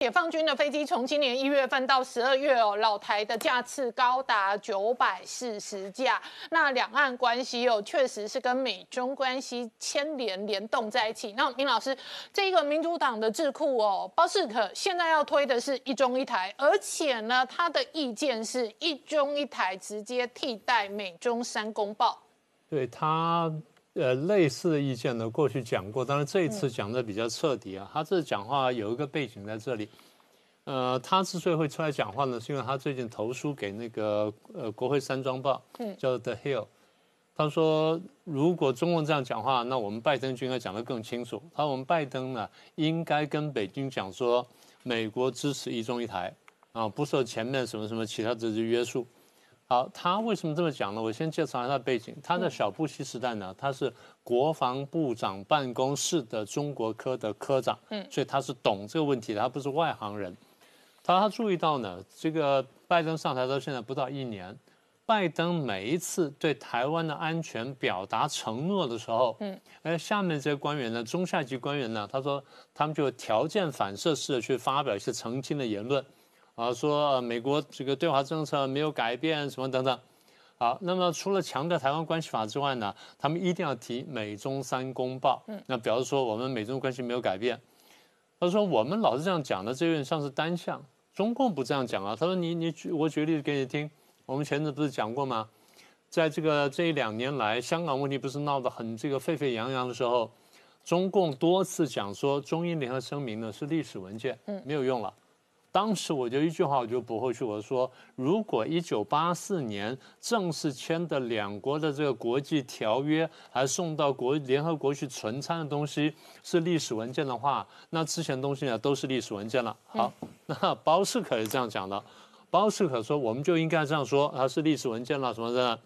解放军的飞机从今年一月份到十二月哦，老台的架次高达九百四十架。那两岸关系哦，确实是跟美中关系牵连联动在一起。那明老师，这个民主党的智库哦，包士可现在要推的是一中一台，而且呢，他的意见是一中一台直接替代美中三公报。对他。呃，类似的意见呢，过去讲过，当然这一次讲的比较彻底啊。他这讲话有一个背景在这里，呃，他之所以会出来讲话呢，是因为他最近投书给那个呃国会山庄报，叫 The Hill，他说如果中共这样讲话，那我们拜登就应该讲得更清楚。他说我们拜登呢，应该跟北京讲说，美国支持一中一台啊，不受前面什么什么其他这些约束。好，他为什么这么讲呢？我先介绍一下他的背景。他在小布希时代呢，他是国防部长办公室的中国科的科长，嗯，所以他是懂这个问题的，他不是外行人。他他注意到呢，这个拜登上台到现在不到一年，拜登每一次对台湾的安全表达承诺的时候，嗯，哎，下面这些官员呢，中下级官员呢，他说他们就条件反射式的去发表一些澄清的言论。啊，说美国这个对华政策没有改变，什么等等。好，那么除了强调台湾关系法之外呢，他们一定要提美中三公报。嗯，那表示说我们美中关系没有改变。他说我们老是这样讲的，这有点像是单向。中共不这样讲啊。他说你你举我举例子给你听。我们前阵不是讲过吗？在这个这一两年来，香港问题不是闹得很这个沸沸扬扬的时候，中共多次讲说中英联合声明呢是历史文件，嗯，没有用了。当时我就一句话我就驳回去，我说如果一九八四年正式签的两国的这个国际条约，还送到国联合国去存参的东西是历史文件的话，那之前东西呢都是历史文件了。好，那包世可是这样讲的，包世可说我们就应该这样说，它是历史文件了什么的，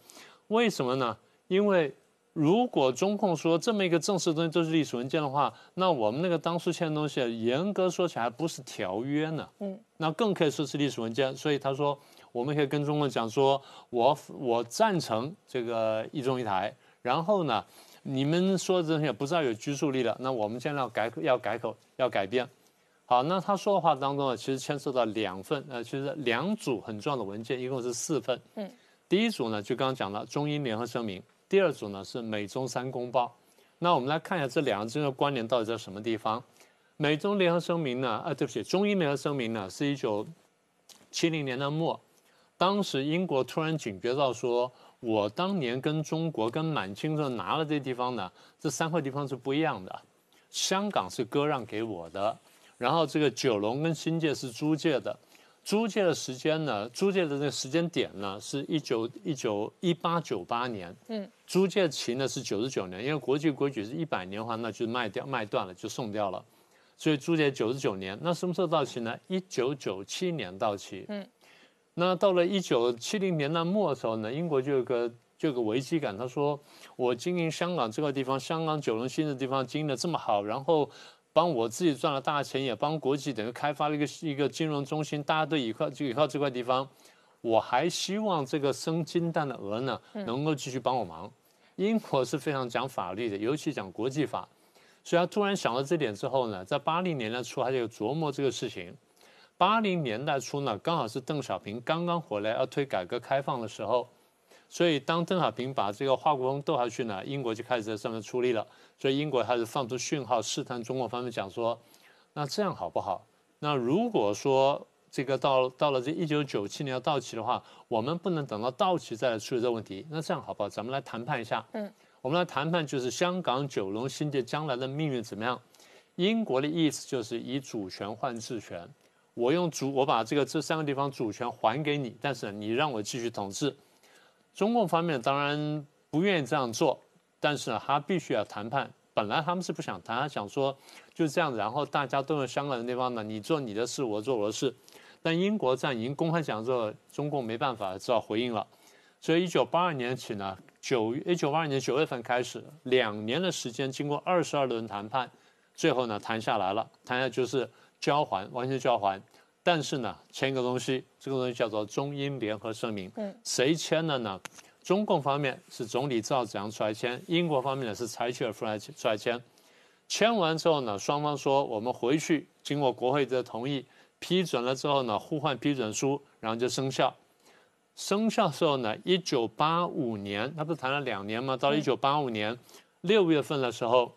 为什么呢？因为。如果中控说这么一个正式的东西都是历史文件的话，那我们那个当初签的东西，严格说起来不是条约呢。嗯，那更可以说是历史文件。所以他说，我们可以跟中共讲说，我我赞成这个一中一台。然后呢，你们说的这些不知道有拘束力了，那我们现在要改要改口要改变。好，那他说的话当中呢，其实牵涉到两份，呃，其实两组很重要的文件，一共是四份。嗯，第一组呢，就刚刚讲了中英联合声明。第二组呢是美中三公报，那我们来看一下这两个之间的关联到底在什么地方？美中联合声明呢？啊，对不起，中英联合声明呢是一九七零年的末，当时英国突然警觉到说，我当年跟中国跟满清这拿了这地方呢，这三块地方是不一样的，香港是割让给我的，然后这个九龙跟新界是租界的。租借的时间呢？租借的这个时间点呢，是一九一九一八九八年。嗯，租借期呢是九十九年，因为国际规矩是一百年的话，那就卖掉卖断了，就送掉了。所以租借九十九年，那什么时候到期呢？一九九七年到期。嗯，那到了一九七零年代末的时候呢，英国就有个就有个危机感，他说我经营香港这个地方，香港九龙新的地方经营的这么好，然后。帮我自己赚了大钱，也帮国际等于开发了一个一个金融中心，大家都依靠就依靠这块地方。我还希望这个生金蛋的鹅呢，能够继续帮我忙。英国是非常讲法律的，尤其讲国际法，所以他突然想到这点之后呢，在八零年代初他就琢磨这个事情。八零年代初呢，刚好是邓小平刚刚回来要推改革开放的时候。所以，当邓小平把这个华国锋斗下去呢，英国就开始在上面出力了。所以，英国开始放出讯号，试探中国方面讲说：“那这样好不好？那如果说这个到到了这一九九七年要到期的话，我们不能等到到期再来处理这个问题。那这样好不好？咱们来谈判一下。嗯，我们来谈判，就是香港九龙新界将来的命运怎么样？英国的意思就是以主权换治权，我用主，我把这个这三个地方主权还给你，但是你让我继续统治。”中共方面当然不愿意这样做，但是呢，他必须要谈判。本来他们是不想谈，他想说就这样，然后大家都用香港的地方呢，你做你的事，我做我的事。但英国这样已经公开讲之后，中共没办法，只好回应了。所以一九八二年起呢，九一九八二年九月份开始，两年的时间，经过二十二轮谈判，最后呢谈下来了，谈下就是交还，完全交还。但是呢，签一个东西，这个东西叫做中英联合声明。嗯，谁签的呢？中共方面是总理赵紫阳出来签，英国方面呢是柴契尔出来出来签。签完之后呢，双方说我们回去经过国会的同意批准了之后呢，互换批准书，然后就生效。生效时候呢，一九八五年，他不是谈了两年吗？到一九八五年六月份的时候，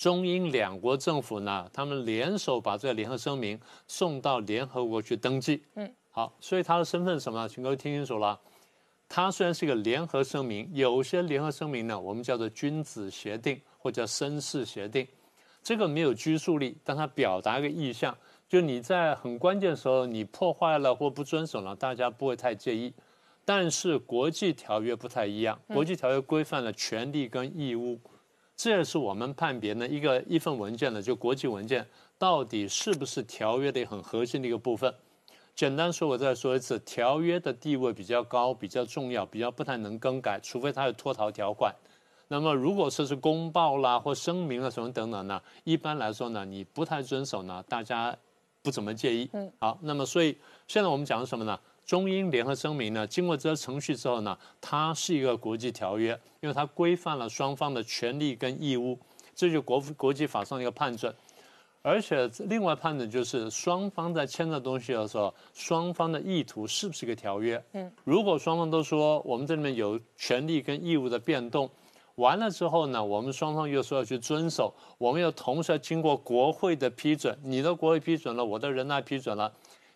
中英两国政府呢，他们联手把这个联合声明送到联合国去登记。嗯，好，所以他的身份是什么？请各位听清楚了。他虽然是一个联合声明，有些联合声明呢，我们叫做君子协定或者绅士协定，这个没有拘束力，但它表达一个意向。就你在很关键的时候，你破坏了或不遵守了，大家不会太介意。但是国际条约不太一样，国际条约规范了权利跟义务，这也是我们判别呢一个一份文件呢，就国际文件到底是不是条约的很核心的一个部分。简单说，我再说一次，条约的地位比较高，比较重要，比较不太能更改，除非它有脱逃条款。那么，如果说是公报啦或声明啊什么等等呢，一般来说呢，你不太遵守呢，大家。不怎么介意，嗯，好，那么所以现在我们讲的什么呢？中英联合声明呢，经过这些程序之后呢，它是一个国际条约，因为它规范了双方的权利跟义务，这就国国际法上的一个判准。而且另外判准就是双方在签这东西的时候，双方的意图是不是一个条约？嗯，如果双方都说我们这里面有权利跟义务的变动。完了之后呢，我们双方又说要去遵守，我们又同时要经过国会的批准，你的国会批准了，我的人大批准了，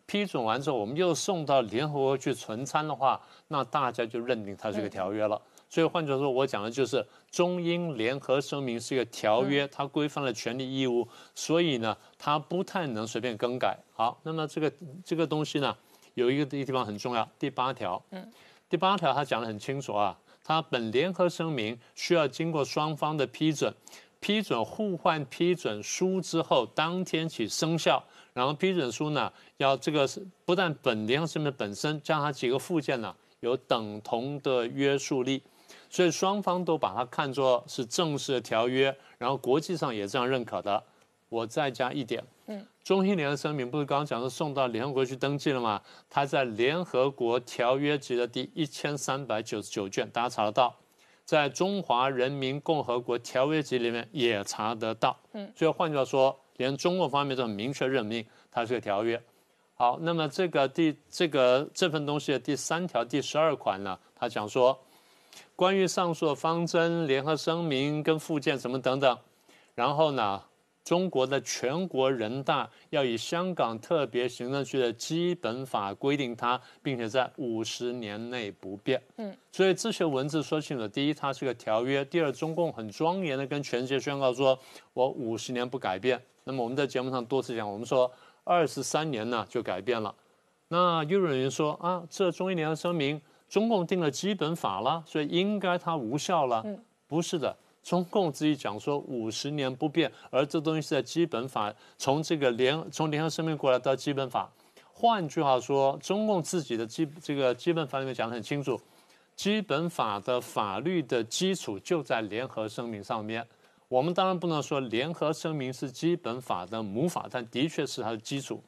批准完之后，我们又送到联合国去存参的话，那大家就认定它是个条约了。所以换句话说，我讲的就是中英联合声明是一个条约，它规范了权利义务，所以呢，它不太能随便更改。好，那么这个这个东西呢，有一个地方很重要，第八条，嗯，第八条它讲得很清楚啊。它本联合声明需要经过双方的批准，批准互换批准书之后，当天起生效。然后批准书呢，要这个是不但本联合声明本身，加上几个附件呢，有等同的约束力，所以双方都把它看作是正式的条约，然后国际上也这样认可的。我再加一点，嗯，中英联合声明不是刚刚讲说送到联合国去登记了吗？它在联合国条约集的第一千三百九十九卷，大家查得到，在中华人民共和国条约集里面也查得到，嗯，所以换句话说，连中共方面都很明确认命它是个条约。好，那么这个第这个这份东西的第三条第十二款呢，它讲说，关于上述的方针、联合声明跟附件什么等等，然后呢？中国的全国人大要以香港特别行政区的基本法规定它，并且在五十年内不变。嗯，所以这些文字说清楚：第一，它是个条约；第二，中共很庄严的跟全世界宣告说，我五十年不改变。那么我们在节目上多次讲，我们说二十三年呢就改变了。那又有人说啊，这中英联合声明，中共定了基本法了，所以应该它无效了。嗯，不是的。中共自己讲说五十年不变，而这东西是在基本法从这个联从联合声明过来到基本法，换句话说，中共自己的基这个基本法里面讲得很清楚，基本法的法律的基础就在联合声明上面。我们当然不能说联合声明是基本法的母法，但的确是它的基础。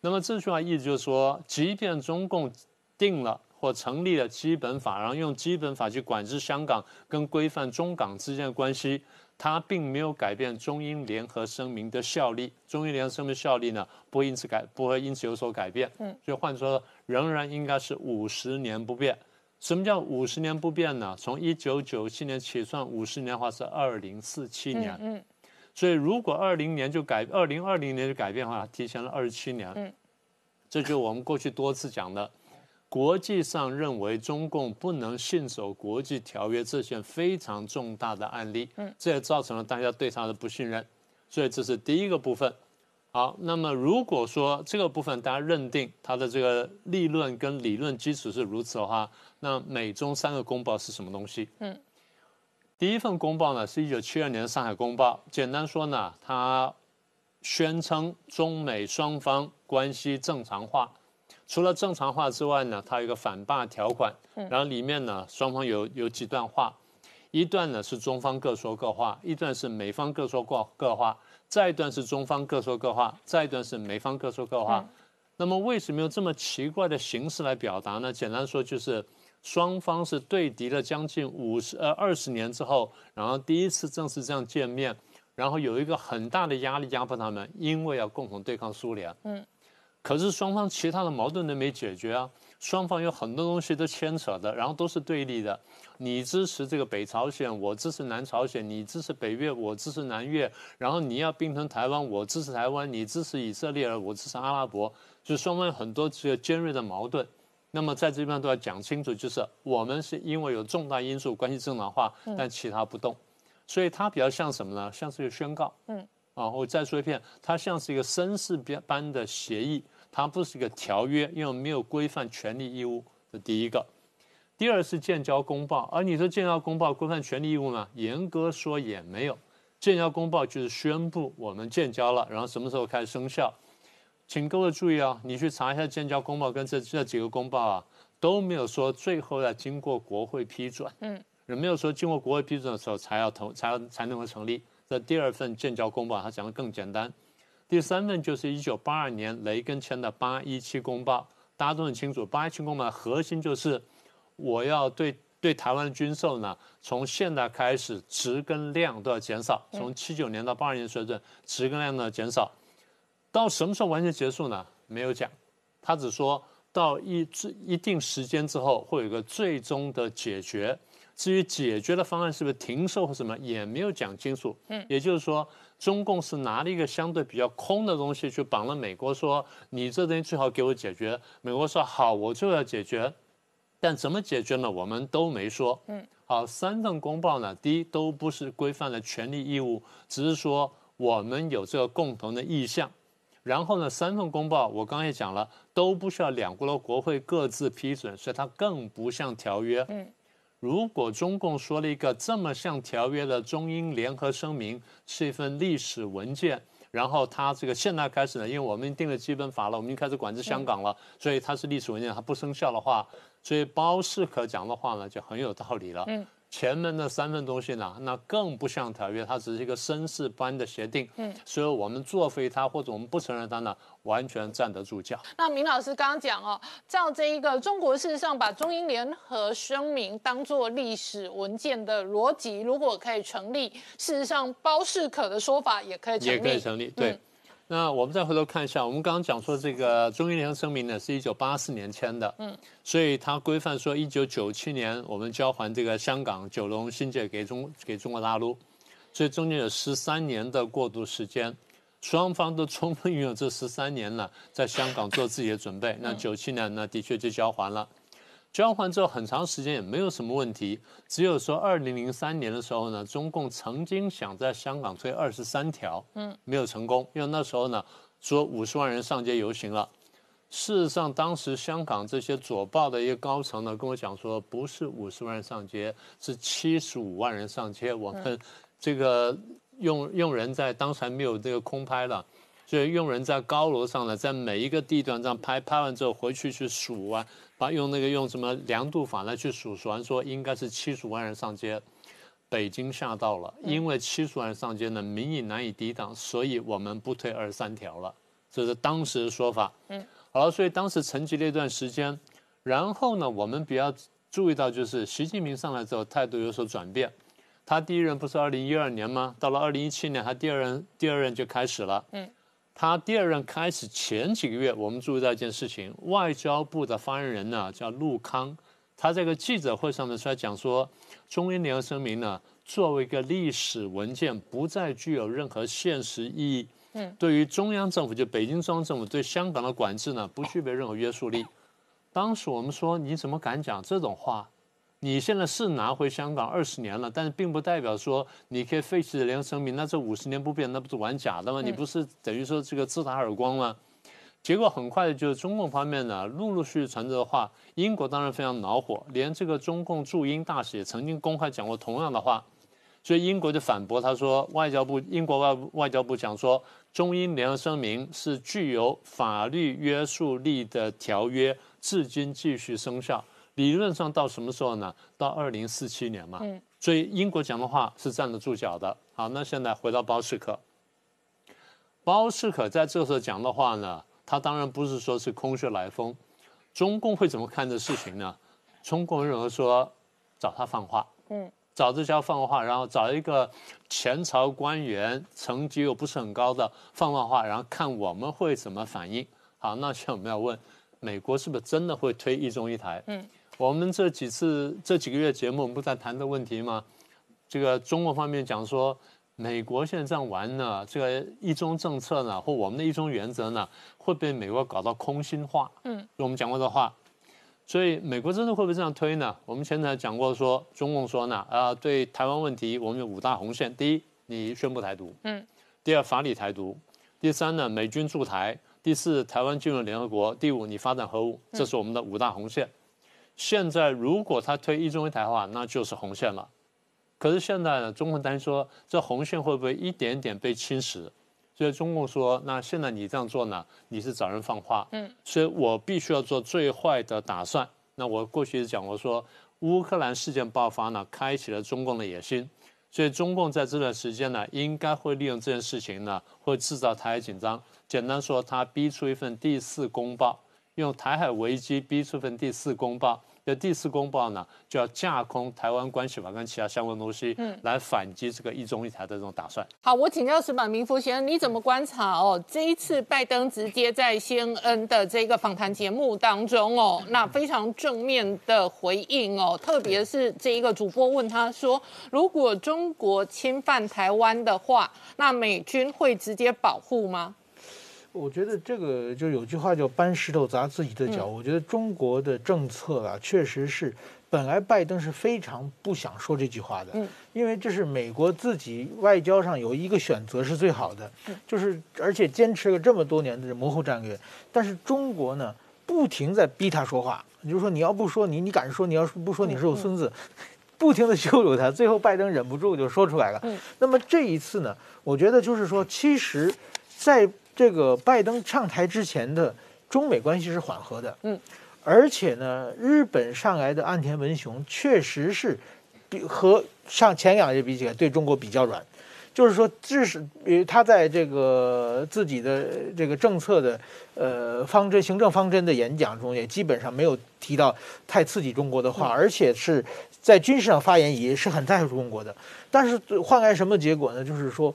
那么这句话意思就是说，即便中共定了。或成立了基本法，然后用基本法去管制香港跟规范中港之间的关系，它并没有改变中英联合声明的效力。中英联合声明效力呢，不会因此改，不会因此有所改变。嗯，所以换说，仍然应该是五十年不变。什么叫五十年不变呢？从一九九七年起算五十年的话是二零四七年。嗯，所以如果二零年就改，二零二零年就改变的话，提前了二十七年。嗯，这就我们过去多次讲的。国际上认为中共不能信守国际条约这件非常重大的案例，嗯，这也造成了大家对他的不信任，所以这是第一个部分。好，那么如果说这个部分大家认定它的这个立论跟理论基础是如此的话，那美中三个公报是什么东西？嗯，第一份公报呢是一九七二年的上海公报，简单说呢，它宣称中美双方关系正常化。除了正常化之外呢，它有一个反霸条款，然后里面呢双方有有几段话，一段呢是中方各说各话，一段是美方各说各各话，再一段是中方各说各话，再一段是美方各说各话。那么为什么用这么奇怪的形式来表达呢？简单说就是双方是对敌了将近五十呃二十年之后，然后第一次正式这样见面，然后有一个很大的压力压迫他们，因为要共同对抗苏联。嗯，可是双方其他的矛盾都没解决啊，双方有很多东西都牵扯的，然后都是对立的。你支持这个北朝鲜，我支持南朝鲜；你支持北越，我支持南越。然后你要并吞台湾，我支持台湾；你支持以色列，我支持阿拉伯。就双方有很多这个尖锐的矛盾。那么在这边都要讲清楚，就是我们是因为有重大因素关系正常化，但其他不动。所以它比较像什么呢？像是一个宣告。嗯，啊，我再说一遍，它像是一个绅士般的协议，它不是一个条约，因为没有规范权利义务。这第一个。第二是建交公报，而你说建交公报规范权利义务吗？严格说也没有。建交公报就是宣布我们建交了，然后什么时候开始生效？请各位注意啊，你去查一下建交公报跟这这几个公报啊，都没有说最后要经过国会批准。嗯。也没有说经过国会批准的时候才要投，才要才能够成立。这第二份建交公报，它讲的更简单。第三份就是一九八二年雷根签的八一七公报，大家都很清楚。八一七公报的核心就是我要对对台湾的军售呢，从现在开始值跟量都要减少，从七九年到八二年水准，值跟量呢减少。到什么时候完全结束呢？没有讲，他只说到一一定时间之后会有一个最终的解决。至于解决的方案是不是停售或什么，也没有讲清楚。嗯，也就是说，中共是拿了一个相对比较空的东西去绑了美国，说你这东西最好给我解决。美国说好，我就要解决，但怎么解决呢？我们都没说。嗯，好，三份公报呢，第一都不是规范的权利义务，只是说我们有这个共同的意向。然后呢，三份公报我刚才也讲了，都不需要两国的国会各自批准，所以它更不像条约。嗯。如果中共说了一个这么像条约的中英联合声明是一份历史文件，然后它这个现在开始呢，因为我们定了基本法了，我们已经开始管制香港了，所以它是历史文件，它不生效的话，所以包适可讲的话呢，就很有道理了。嗯。前面的三份东西呢，那更不像条约，它只是一个绅士般的协定。嗯，所以我们作废它或者我们不承认它呢，完全站得住脚。那明老师刚刚讲哦，照这一个中国事实上把中英联合声明当做历史文件的逻辑，如果可以成立，事实上包世可的说法也可以成立。也可以成立，对。那我们再回头看一下，我们刚刚讲说这个中英联合声明呢，是一九八四年签的，嗯，所以它规范说一九九七年我们交还这个香港九龙新界给中给中国大陆，所以中间有十三年的过渡时间，双方都充分运用这十三年呢，在香港做自己的准备。那九七年呢，的确就交还了。交换之后很长时间也没有什么问题，只有说二零零三年的时候呢，中共曾经想在香港推二十三条，嗯，没有成功，因为那时候呢说五十万人上街游行了。事实上，当时香港这些左报的一个高层呢跟我讲说，不是五十万人上街，是七十五万人上街。我们这个用用人在当时还没有这个空拍了，所以用人在高楼上呢，在每一个地段这样拍拍完之后回去去数啊。把用那个用什么量度法来去数，数完说应该是七十万人上街，北京吓到了，因为七十万人上街呢，民意难以抵挡，所以我们不推二十三条了，这是当时的说法。嗯，好了，所以当时沉寂了一段时间，然后呢，我们比较注意到就是习近平上来之后态度有所转变，他第一任不是二零一二年吗？到了二零一七年，他第二任第二任就开始了。嗯。他第二任开始前几个月，我们注意到一件事情：外交部的发言人呢叫陆康，他这个记者会上面出来讲说，中英联合声明呢作为一个历史文件，不再具有任何现实意义。嗯，对于中央政府，就北京中央政府对香港的管制呢，不具备任何约束力。当时我们说，你怎么敢讲这种话？你现在是拿回香港二十年了，但是并不代表说你可以废弃联合声明。那这五十年不变，那不是玩假的吗？你不是等于说这个自打耳光吗？结果很快的就是中共方面呢，陆陆续续传这个话。英国当然非常恼火，连这个中共驻英大使也曾经公开讲过同样的话。所以英国就反驳他说，外交部英国外外交部讲说，中英联合声明是具有法律约束力的条约，至今继续生效。理论上到什么时候呢？到二零四七年嘛。嗯。所以英国讲的话是站得住脚的。好，那现在回到包士可。包士可在这时候讲的话呢，他当然不是说是空穴来风。中共会怎么看这事情呢？中共认为说找他放话。嗯。找这家放话，然后找一个前朝官员，层级又不是很高的放放话，然后看我们会怎么反应。好，那现在我们要问，美国是不是真的会推一中一台？嗯，我们这几次这几个月节目，我们不在谈的问题吗？这个中国方面讲说，美国现在这样玩呢，这个一中政策呢，或我们的一中原则呢，会被美国搞到空心化。嗯，我们讲过的话。所以美国真的会不会这样推呢？我们前才讲过说，中共说呢，啊，对台湾问题，我们有五大红线：第一，你宣布台独；嗯，第二，法理台独；第三呢，美军驻台；第四，台湾进入联合国；第五，你发展核武。这是我们的五大红线。现在如果他推一中一台的话，那就是红线了。可是现在呢，中共担心说，这红线会不会一点点被侵蚀？所以中共说，那现在你这样做呢，你是找人放话。嗯，所以我必须要做最坏的打算。那我过去讲过说，乌克兰事件爆发呢，开启了中共的野心。所以中共在这段时间呢，应该会利用这件事情呢，会制造台海紧张。简单说，他逼出一份第四公报，用台海危机逼出份第四公报。的第四公报呢，就要架空台湾关系法跟其他相关东西，嗯，来反击这个一中一台的这种打算。好，我请教石板明夫先生，你怎么观察哦？这一次拜登直接在 CNN 的这个访谈节目当中哦，那非常正面的回应哦，特别是这一个主播问他说，如果中国侵犯台湾的话，那美军会直接保护吗？我觉得这个就有句话叫搬石头砸自己的脚。我觉得中国的政策啊，确实是本来拜登是非常不想说这句话的，因为这是美国自己外交上有一个选择是最好的，就是而且坚持了这么多年的模糊战略。但是中国呢，不停在逼他说话，就是说你要不说你你敢说，你要不说你是我孙子，不停的羞辱他。最后拜登忍不住就说出来了。那么这一次呢，我觉得就是说，其实，在这个拜登上台之前的中美关系是缓和的，嗯，而且呢，日本上来的岸田文雄确实是比和上前两届比起来对中国比较软，就是说，至少他在这个自己的这个政策的呃方针、行政方针的演讲中，也基本上没有提到太刺激中国的话，而且是在军事上发言也是很在乎中国的。但是换来什么结果呢？就是说。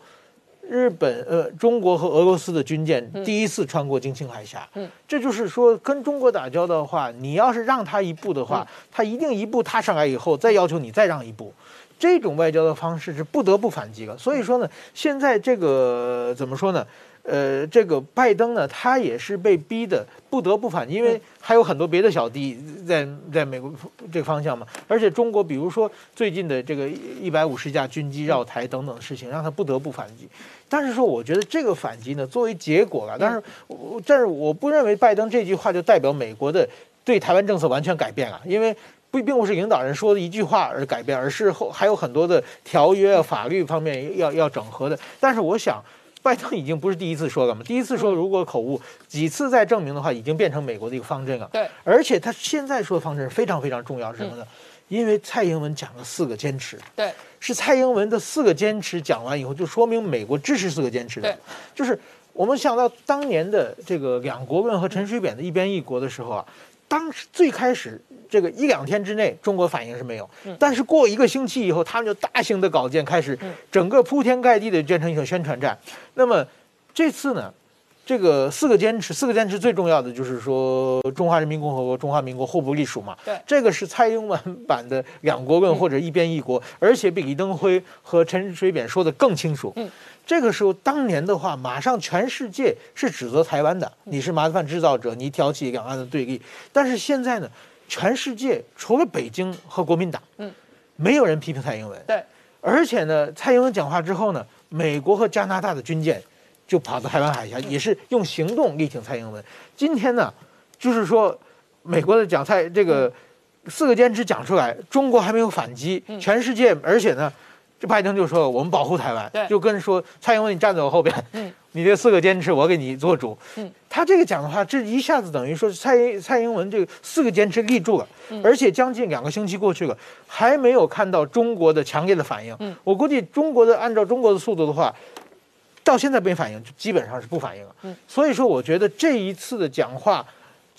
日本、呃，中国和俄罗斯的军舰第一次穿过金青海峡，嗯，这就是说，跟中国打交道的话，你要是让他一步的话，他一定一步踏上来以后，再要求你再让一步，这种外交的方式是不得不反击了。所以说呢，现在这个怎么说呢？呃，这个拜登呢，他也是被逼的不得不反击，因为还有很多别的小弟在在美国这个方向嘛。而且中国，比如说最近的这个一百五十架军机绕台等等的事情，让他不得不反击。但是说，我觉得这个反击呢，作为结果吧，但是我但是我不认为拜登这句话就代表美国的对台湾政策完全改变了，因为不并不是领导人说的一句话而改变，而是后还有很多的条约啊、法律方面要要整合的。但是我想。拜登已经不是第一次说了嘛？第一次说如果口误，几次再证明的话，已经变成美国的一个方针了。对，而且他现在说的方针非常非常重要，是什么呢？因为蔡英文讲了四个坚持。对，是蔡英文的四个坚持讲完以后，就说明美国支持四个坚持的。对，就是我们想到当年的这个两国论和陈水扁的一边一国的时候啊，当时最开始。这个一两天之内，中国反应是没有，但是过一个星期以后，他们就大型的稿件开始，整个铺天盖地的变成一种宣传战。那么这次呢，这个四个坚持，四个坚持最重要的就是说，中华人民共和国、中华民国互不隶属嘛。对，这个是蔡英文版的两国论或者一边一国，而且比李登辉和陈水扁说的更清楚。嗯，这个时候当年的话，马上全世界是指责台湾的，你是麻烦制造者，你挑起两岸的对立。但是现在呢？全世界除了北京和国民党，嗯，没有人批评蔡英文。对，而且呢，蔡英文讲话之后呢，美国和加拿大的军舰就跑到台湾海峡，也是用行动力挺蔡英文。今天呢，就是说美国的讲蔡这个四个坚持讲出来，中国还没有反击，全世界，而且呢。这拜登就说我们保护台湾，就跟说蔡英文你站在我后边，嗯，你这四个坚持我给你做主，嗯，他这个讲的话，这一下子等于说蔡蔡英文这个四个坚持立住了，而且将近两个星期过去了，还没有看到中国的强烈的反应，嗯，我估计中国的按照中国的速度的话，到现在没反应，基本上是不反应了，嗯，所以说我觉得这一次的讲话。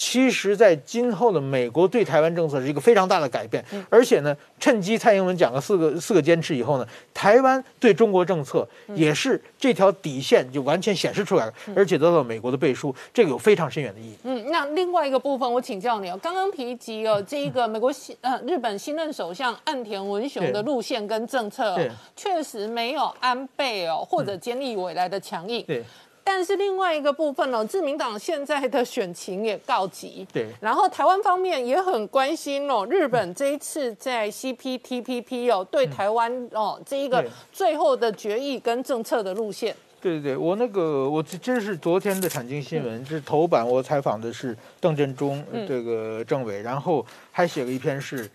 其实，在今后的美国对台湾政策是一个非常大的改变，而且呢，趁机蔡英文讲了四个四个坚持以后呢，台湾对中国政策也是这条底线就完全显示出来了，而且得到了美国的背书，这个有非常深远的意义。嗯，那另外一个部分，我请教你哦，刚刚提及哦，这一个美国新呃日本新任首相岸田文雄的路线跟政策，确实没有安倍哦或者菅义伟来的强硬。对。但是另外一个部分呢，自民党现在的选情也告急，对，然后台湾方面也很关心哦，日本这一次在 CPTPP 哦，对台湾哦这一个最后的决议跟政策的路线。对对对，我那个我这是昨天的产经新闻，这是头版，我采访的是邓振中这个政委，然后还写了一篇是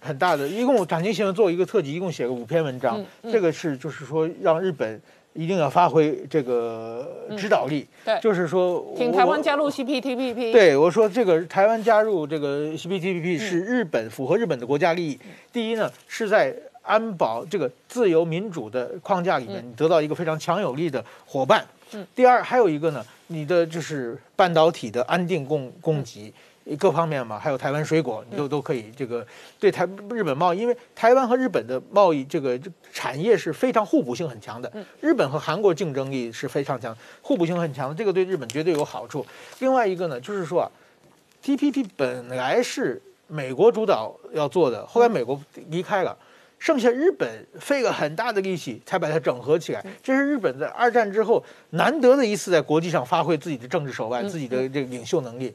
很大的，一共产经新闻做一个特辑，一共写了五篇文章，这个是就是说让日本。一定要发挥这个指导力，对，就是说，请台湾加入 CPTPP。对，我说这个台湾加入这个 CPTPP 是日本符合日本的国家利益。第一呢，是在安保这个自由民主的框架里面，你得到一个非常强有力的伙伴。嗯。第二，还有一个呢，你的就是半导体的安定供供给。各方面嘛，还有台湾水果，你都都可以这个对台日本贸易，因为台湾和日本的贸易这个产业是非常互补性很强的。日本和韩国竞争力是非常强，互补性很强的，这个对日本绝对有好处。另外一个呢，就是说啊，TPP 本来是美国主导要做的，后来美国离开了，剩下日本费了很大的力气才把它整合起来。这是日本在二战之后难得的一次在国际上发挥自己的政治手腕、自己的这个领袖能力。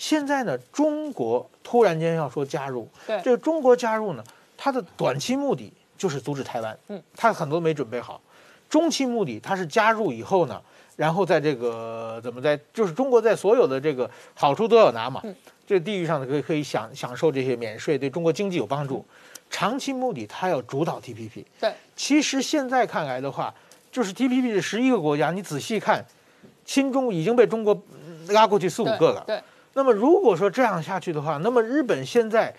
现在呢，中国突然间要说加入，对。这个中国加入呢，它的短期目的就是阻止台湾，嗯，它很多没准备好，中期目的它是加入以后呢，然后在这个怎么在，就是中国在所有的这个好处都要拿嘛，这地域上的可以可以享享受这些免税，对中国经济有帮助，长期目的它要主导 TPP，对，其实现在看来的话，就是 TPP 的十一个国家，你仔细看，亲中已经被中国拉过去四五个了，对。那么如果说这样下去的话，那么日本现在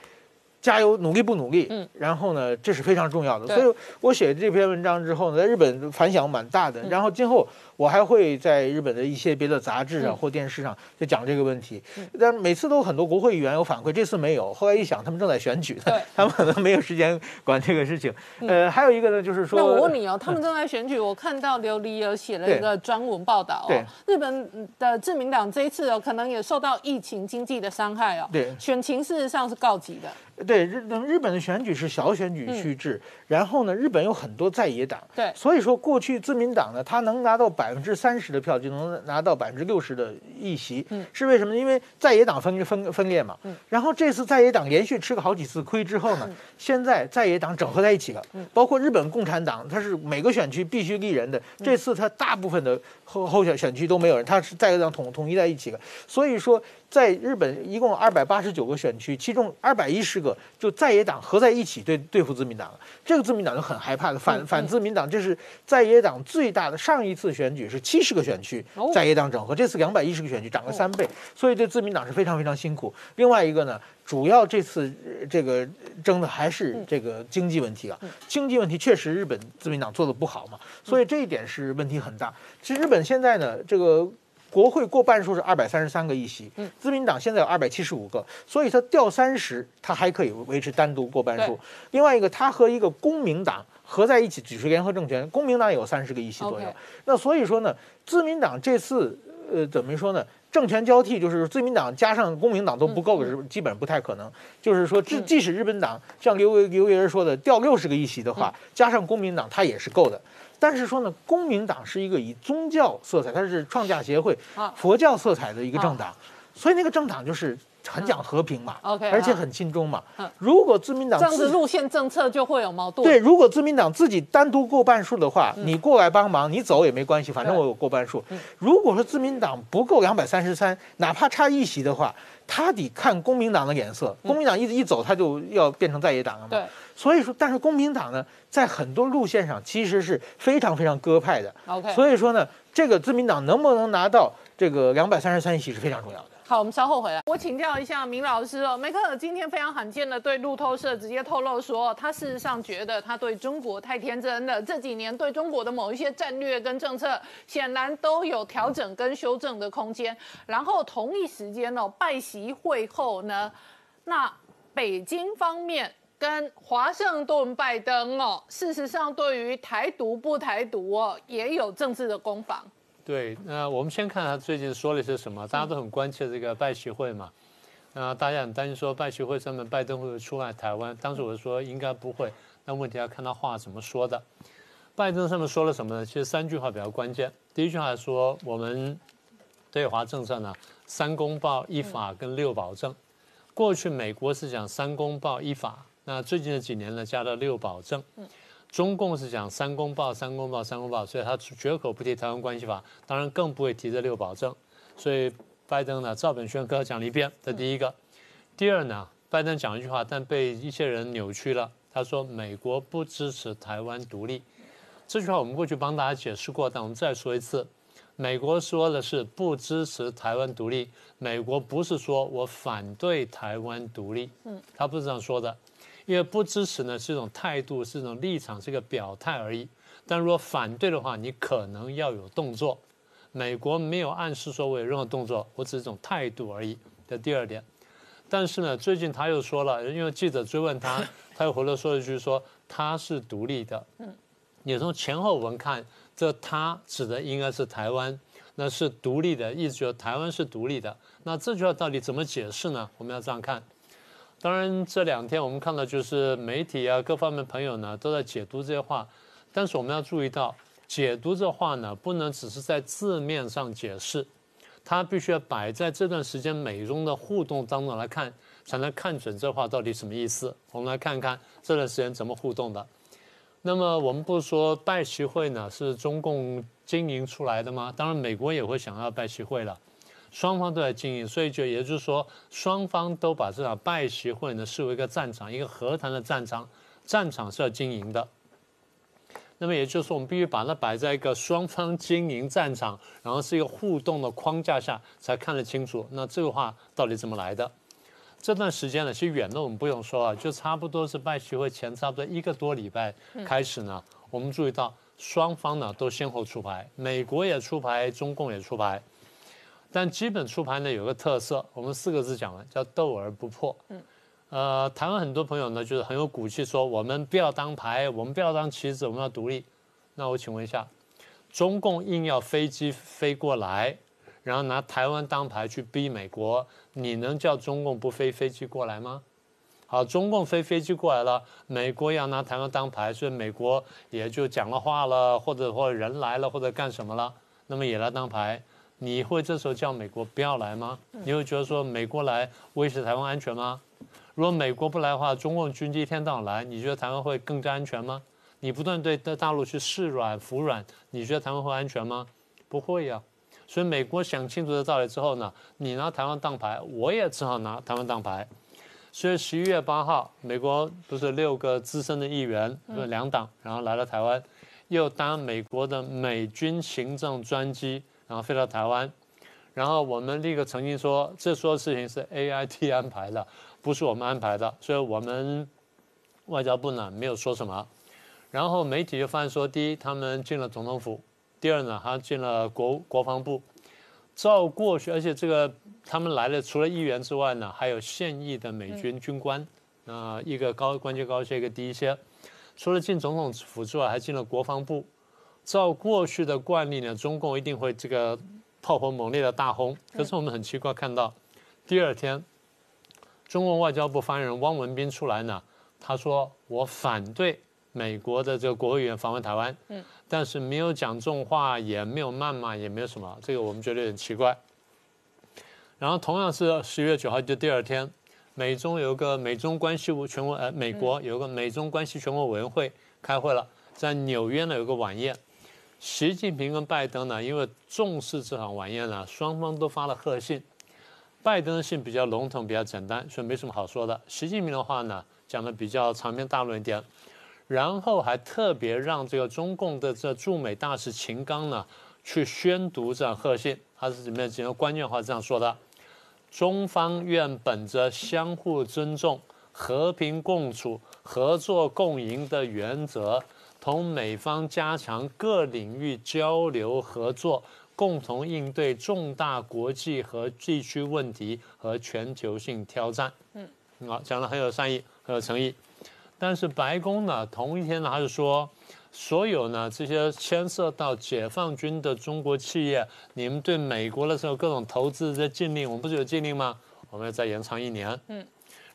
加油努力不努力？嗯，然后呢，这是非常重要的。所以我写这篇文章之后呢，在日本反响蛮大的。然后今后。我还会在日本的一些别的杂志上或电视上就讲这个问题，但每次都很多国会议员有反馈，这次没有。后来一想，他们正在选举，他们可能没有时间管这个事情。呃，还有一个呢，就是说，那我问你哦，他们正在选举，我看到琉璃有写了一个专文报道哦，日本的自民党这一次哦，可能也受到疫情经济的伤害哦，对，选情事实上是告急的。对日日本的选举是小选举区制，然后呢，日本有很多在野党，对，所以说过去自民党呢，他能拿到百分之三十的票，就能拿到百分之六十的议席，嗯，是为什么？因为在野党分分分裂嘛，嗯，然后这次在野党连续吃个好几次亏之后呢，现在在野党整合在一起了，嗯，包括日本共产党，它是每个选区必须立人的，这次它大部分的候候选选区都没有人，它是在野党统统一在一起了，所以说。在日本一共二百八十九个选区，其中二百一十个就在野党合在一起对对付自民党了。这个自民党就很害怕的，反反自民党，这是在野党最大的。上一次选举是七十个选区在野党整合，这次两百一十个选区涨了三倍，所以对自民党是非常非常辛苦。另外一个呢，主要这次这个争的还是这个经济问题啊。经济问题确实日本自民党做的不好嘛，所以这一点是问题很大。其实日本现在呢，这个。国会过半数是二百三十三个议席，嗯，自民党现在有二百七十五个，所以它掉三十，它还可以维持单独过半数。另外一个，它和一个公民党合在一起举持联合政权，公民党有三十个议席左右。那所以说呢，自民党这次呃怎么说呢？政权交替就是自民党加上公民党都不够是基本不太可能。就是说，即即使日本党像刘刘维仁说的掉六十个议席的话，加上公民党它也是够的。但是说呢，公民党是一个以宗教色彩，它是创价协会佛教色彩的一个政党，所以那个政党就是很讲和平嘛，OK，而且很亲中嘛。如果自民党这样子路线政策就会有矛盾。对，如果自民党自己单独过半数的话，你过来帮忙，你走也没关系，反正我有过半数。如果说自民党不够两百三十三，哪怕差一席的话，他得看公民党的脸色。公民党一一走，他就要变成在野党了嘛。对。所以说，但是公民党呢，在很多路线上其实是非常非常鸽派的。OK，所以说呢，这个自民党能不能拿到这个两百三十三席是非常重要的。好，我们稍后回来。我请教一下明老师哦，梅克尔今天非常罕见的对路透社直接透露说，他事实上觉得他对中国太天真了，这几年对中国的某一些战略跟政策，显然都有调整跟修正的空间。然后同一时间哦，拜习会后呢，那北京方面跟华盛顿拜登哦，事实上对于台独不台独哦，也有政治的攻防。对，那我们先看他最近说了些什么，大家都很关切这个拜习会嘛。那大家很担心说拜习会上面拜登会不会出来台湾？当时我说应该不会，但问题要看他话怎么说的。拜登上面说了什么呢？其实三句话比较关键。第一句话说我们对华政策呢，三公报、一法跟六保证。过去美国是讲三公报、一法，那最近的几年呢，加了六保证。中共是讲三公报、三公报、三公报，所以他绝口不提台湾关系法，当然更不会提这六保证。所以拜登呢，照本宣科讲了一遍，这第一个。第二呢，拜登讲一句话，但被一些人扭曲了。他说美国不支持台湾独立，这句话我们过去帮大家解释过，但我们再说一次，美国说的是不支持台湾独立，美国不是说我反对台湾独立，嗯，他不是这样说的。因为不支持呢是一种态度，是一种立场，是一个表态而已。但如果反对的话，你可能要有动作。美国没有暗示说我有任何动作，我只是一种态度而已。这第二点。但是呢，最近他又说了，因为记者追问他，他又回来说一句说他是独立的。嗯，你从前后文看，这他指的应该是台湾，那是独立的意思，就是台湾是独立的。那这句话到底怎么解释呢？我们要这样看。当然，这两天我们看到就是媒体啊，各方面朋友呢都在解读这些话，但是我们要注意到，解读这话呢不能只是在字面上解释，它必须要摆在这段时间美中的互动当中来看，才能看准这话到底什么意思。我们来看看这段时间怎么互动的。那么我们不是说拜习会呢是中共经营出来的吗？当然，美国也会想要拜习会了。双方都在经营，所以就也就是说，双方都把这场拜习会呢视为一个战场，一个和谈的战场，战场是要经营的。那么也就是说，我们必须把它摆在一个双方经营战场，然后是一个互动的框架下，才看得清楚。那这个话到底怎么来的？这段时间呢，其实远的我们不用说啊，就差不多是拜习会前差不多一个多礼拜开始呢，我们注意到双方呢都先后出牌，美国也出牌，中共也出牌。但基本出牌呢有个特色，我们四个字讲完叫斗而不破。嗯，呃，台湾很多朋友呢就是很有骨气，说我们不要当牌，我们不要当棋子，我们要独立。那我请问一下，中共硬要飞机飞过来，然后拿台湾当牌去逼美国，你能叫中共不飞飞机过来吗？好，中共飞飞机过来了，美国要拿台湾当牌，所以美国也就讲了话了，或者或者人来了，或者干什么了，那么也来当牌。你会这时候叫美国不要来吗？你会觉得说美国来威胁台湾安全吗？如果美国不来的话，中共军机一天到晚来，你觉得台湾会更加安全吗？你不断对大陆去示软服软，你觉得台湾会安全吗？不会呀。所以美国想清楚的道理之后呢，你拿台湾当牌，我也只好拿台湾当牌。所以十一月八号，美国不是六个资深的议员，两党，然后来了台湾，又当美国的美军行政专机。然后飞到台湾，然后我们立刻曾经说，这说的事情是 A I T 安排的，不是我们安排的，所以我们外交部呢没有说什么。然后媒体就发现说，第一，他们进了总统府；第二呢，他进了国国防部。照过去，而且这个他们来的除了议员之外呢，还有现役的美军军官，啊，一个高官阶高些，一个低一些。除了进总统府之外，还进了国防部。照过去的惯例呢，中共一定会这个炮火猛烈的大轰。可是我们很奇怪看到，第二天，中共外交部发言人汪文斌出来呢，他说我反对美国的这个国会议员访问台湾，嗯，但是没有讲重话，也没有谩骂，也没有什么，这个我们觉得很奇怪。然后同样是十月九号就第二天，美中有个美中关系全国呃美国有个美中关系全国委员会开会了，在纽约呢有个晚宴。习近平跟拜登呢，因为重视这场晚宴呢，双方都发了贺信。拜登的信比较笼统，比较简单，所以没什么好说的。习近平的话呢，讲的比较长篇大论一点，然后还特别让这个中共的这驻美大使秦刚呢去宣读这贺信，他是里面几个关键话这样说的：中方愿本着相互尊重、和平共处、合作共赢的原则，同美方加强各领域交流合作。共同应对重大国际和地区问题和全球性挑战。嗯，好，讲的很有善意，很有诚意。但是白宫呢，同一天呢，他就说，所有呢这些牵涉到解放军的中国企业，你们对美国的时候各种投资的禁令，我们不是有禁令吗？我们要再延长一年。嗯，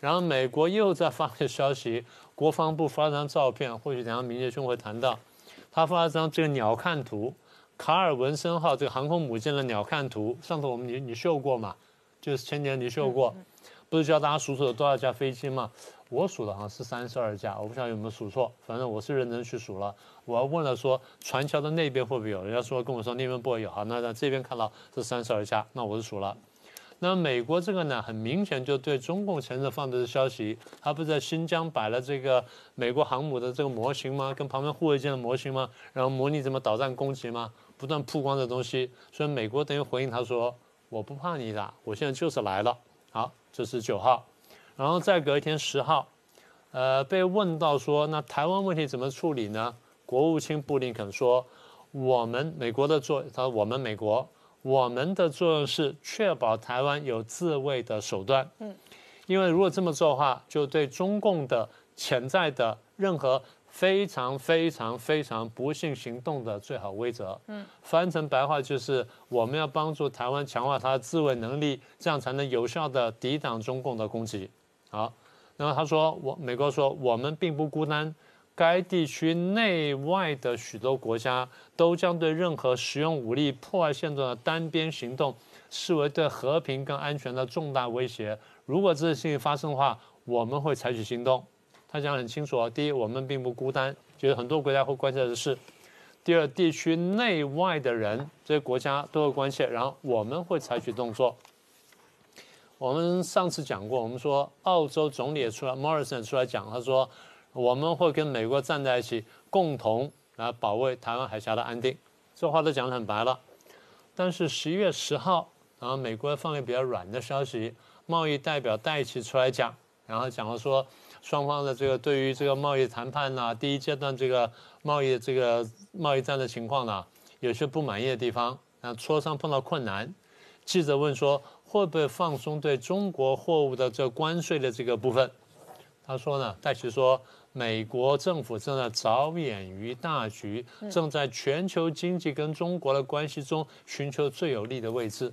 然后美国又在发个消息，国防部发了张照片，或许等下明杰兄会谈到，他发了张这个鸟瞰图。卡尔文森号这个航空母舰的鸟瞰图，上次我们你你秀过嘛？就是前年你秀过，不是教大家数数有多少架飞机吗？我数的好像是三十二架，我不晓得有没有数错，反正我是认真去数了。我要问了说船桥的那边会不会有？人家说跟我说那边不会有，好，那在这边看到是三十二架，那我是数了。那美国这个呢，很明显就对中共前日放的消息，他不是在新疆摆了这个美国航母的这个模型吗？跟旁边护卫舰的模型吗？然后模拟怎么导弹攻击吗？不断曝光的东西，所以美国等于回应他说：“我不怕你打，我现在就是来了。”好，这是九号，然后再隔一天十号，呃，被问到说那台湾问题怎么处理呢？国务卿布林肯说：“我们美国的作，他说我们美国，我们的作用是确保台湾有自卫的手段。嗯，因为如果这么做的话，就对中共的潜在的任何。”非常非常非常不幸行动的最好规则。嗯，翻成白话就是我们要帮助台湾强化它的自卫能力，这样才能有效的抵挡中共的攻击。好，那么他说，我美国说我们并不孤单，该地区内外的许多国家都将对任何使用武力破坏现状的单边行动视为对和平跟安全的重大威胁。如果这些事情发生的话，我们会采取行动。他讲很清楚啊，第一，我们并不孤单，就是很多国家会关切的是；第二，地区内外的人，这些国家都会关切，然后我们会采取动作。我们上次讲过，我们说澳洲总理也出来，Morrison 出来讲，他说我们会跟美国站在一起，共同来保卫台湾海峡的安定。这话都讲得很白了。但是十一月十号，然后美国放一个比较软的消息，贸易代表戴奇出来讲，然后讲了说。双方的这个对于这个贸易谈判呢，第一阶段这个贸易这个贸易战的情况呢，有些不满意的地方，那磋商碰到困难。记者问说，会不会放松对中国货物的这关税的这个部分？他说呢，戴奇说，美国政府正在着眼于大局，正在全球经济跟中国的关系中寻求最有利的位置。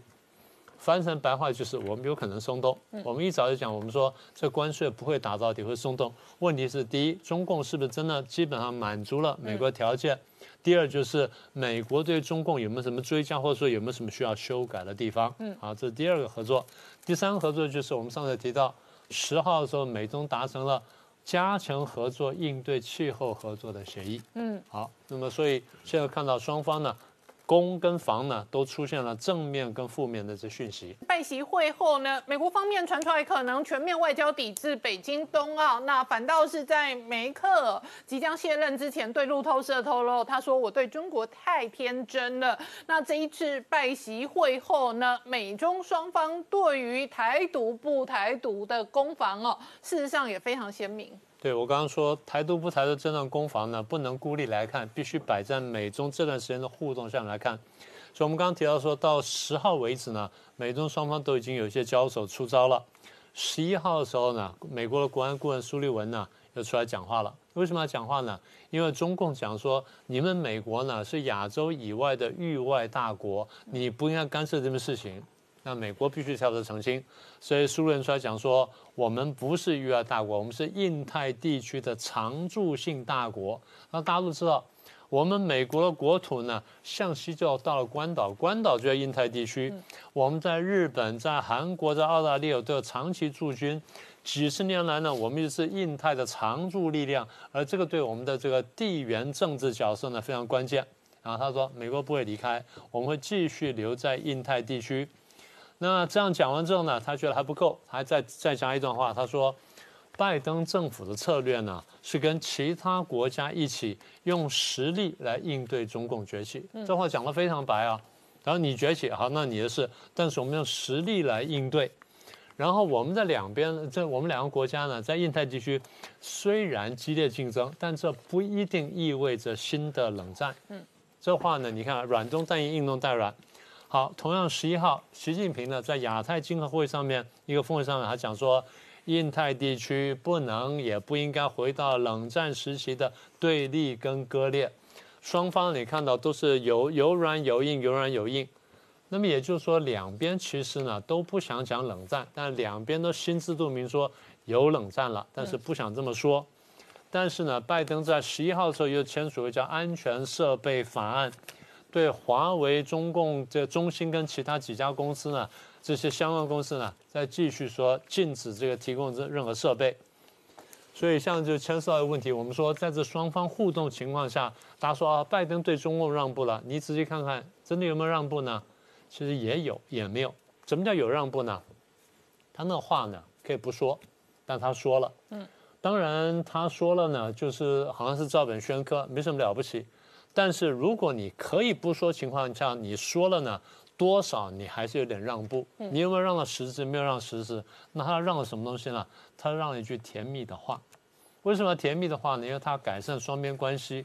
翻成白话就是，我们有可能松动。我们一早就讲，我们说这关税不会打到底，会松动。问题是，第一，中共是不是真的基本上满足了美国条件？第二，就是美国对中共有没有什么追加，或者说有没有什么需要修改的地方？嗯，好，这是第二个合作。第三个合作就是我们上次提到，十号的时候，美中达成了加强合作应对气候合作的协议。嗯，好，那么所以现在看到双方呢。攻跟防呢，都出现了正面跟负面的这讯息。拜习会后呢，美国方面传出来可能全面外交抵制北京冬奥，那反倒是在梅克即将卸任之前，对路透社透露，他说我对中国太天真了。那这一次拜习会后呢，美中双方对于台独不台独的攻防哦，事实上也非常鲜明。对我刚刚说台独不台独这段攻防呢，不能孤立来看，必须摆在美中这段时间的互动上来看。所以，我们刚刚提到说到十号为止呢，美中双方都已经有一些交手出招了。十一号的时候呢，美国的国安顾问苏利文呢又出来讲话了。为什么要讲话呢？因为中共讲说，你们美国呢是亚洲以外的域外大国，你不应该干涉这件事情。那美国必须跳出澄清，所以苏联出来讲说，我们不是域外大国，我们是印太地区的常驻性大国。那大家都知道，我们美国的国土呢，向西就要到了关岛，关岛就在印太地区。我们在日本、在韩国、在澳大利亚都有长期驻军，几十年来呢，我们是印太的常驻力量，而这个对我们的这个地缘政治角色呢非常关键。然后他说，美国不会离开，我们会继续留在印太地区。那这样讲完之后呢，他觉得还不够，还再再加一段话。他说，拜登政府的策略呢，是跟其他国家一起用实力来应对中共崛起。这话讲得非常白啊。然后你崛起，好，那你的事。但是我们用实力来应对。然后我们在两边，这我们两个国家呢，在印太地区虽然激烈竞争，但这不一定意味着新的冷战。嗯，这话呢，你看，软中带硬，硬中带软。好，同样十一号，习近平呢在亚太经合会上面一个峰会上面，他讲说。印太地区不能也不应该回到冷战时期的对立跟割裂，双方你看到都是有有软有硬，有软有硬。那么也就是说，两边其实呢都不想讲冷战，但两边都心知肚明说有冷战了，但是不想这么说。但是呢，拜登在十一号的时候又签署一个叫安全设备法案，对华为、中共这中兴跟其他几家公司呢。这些相关公司呢，在继续说禁止这个提供这任何设备，所以像就牵涉到的问题，我们说在这双方互动情况下，大家说啊，拜登对中共让步了，你仔细看看，真的有没有让步呢？其实也有，也没有。什么叫有让步呢？他那话呢可以不说，但他说了。嗯。当然他说了呢，就是好像是照本宣科，没什么了不起。但是如果你可以不说情况下，你说了呢？多少你还是有点让步，你有没有让了实质？没有让实质，那他让了什么东西呢？他让了一句甜蜜的话。为什么甜蜜的话呢？因为他改善双边关系。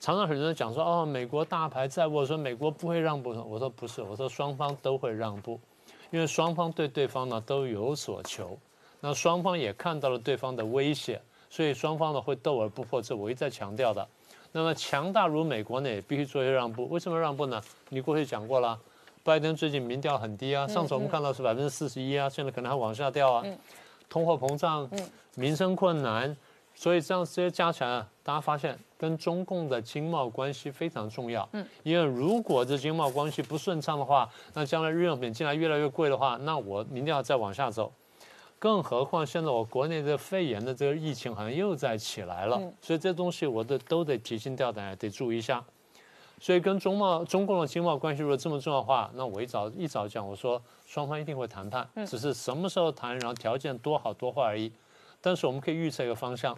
常常很多人讲说，哦，美国大牌在握，说美国不会让步。我说不是，我说双方都会让步，因为双方对对方呢都有所求。那双方也看到了对方的威胁，所以双方呢会斗而不破。这我一再强调的。那么强大如美国呢，也必须做一些让步。为什么让步呢？你过去讲过了。拜登最近民调很低啊，上次我们看到是百分之四十一啊，现在可能还往下掉啊。通货膨胀，民生困难，所以这样这些加起来，大家发现跟中共的经贸关系非常重要。嗯，因为如果这经贸关系不顺畅的话，那将来日用品进来越来越贵的话，那我民调再往下走。更何况现在我国内的肺炎的这个疫情好像又在起来了，所以这东西我都都得提心吊胆，得注意一下。所以跟中贸、中共的经贸关系如果这么重要的话，那我一早一早讲，我说双方一定会谈判，只是什么时候谈，然后条件多好多坏而已。但是我们可以预测一个方向，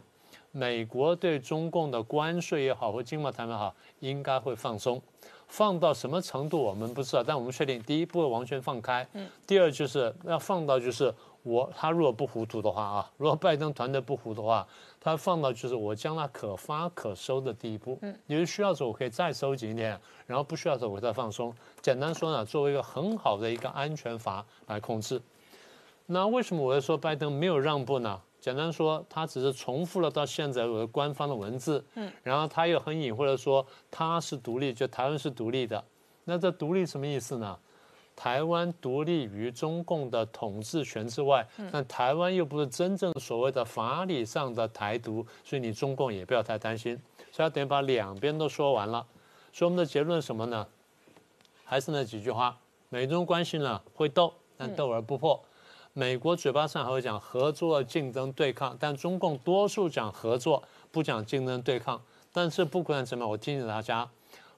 美国对中共的关税也好，或经贸谈判好，应该会放松，放到什么程度我们不知道，但我们确定，第一不会完全放开，第二就是要放到就是。我他如果不糊涂的话啊，如果拜登团队不糊涂的话，他放到就是我将它可发可收的地步。嗯，因为需要的时候我可以再收紧一点，然后不需要的时候我再放松。简单说呢，作为一个很好的一个安全阀来控制。那为什么我会说拜登没有让步呢？简单说，他只是重复了到现在我的官方的文字。嗯，然后他又很隐晦的说他是独立，就台湾是独立的。那这独立什么意思呢？台湾独立于中共的统治权之外，但台湾又不是真正所谓的法理上的台独，所以你中共也不要太担心。所以等于把两边都说完了。所以我们的结论是什么呢？还是那几句话：美中关系呢会斗，但斗而不破。美国嘴巴上还会讲合作、竞争、对抗，但中共多数讲合作，不讲竞争对抗。但是不管怎么样，我提醒大家。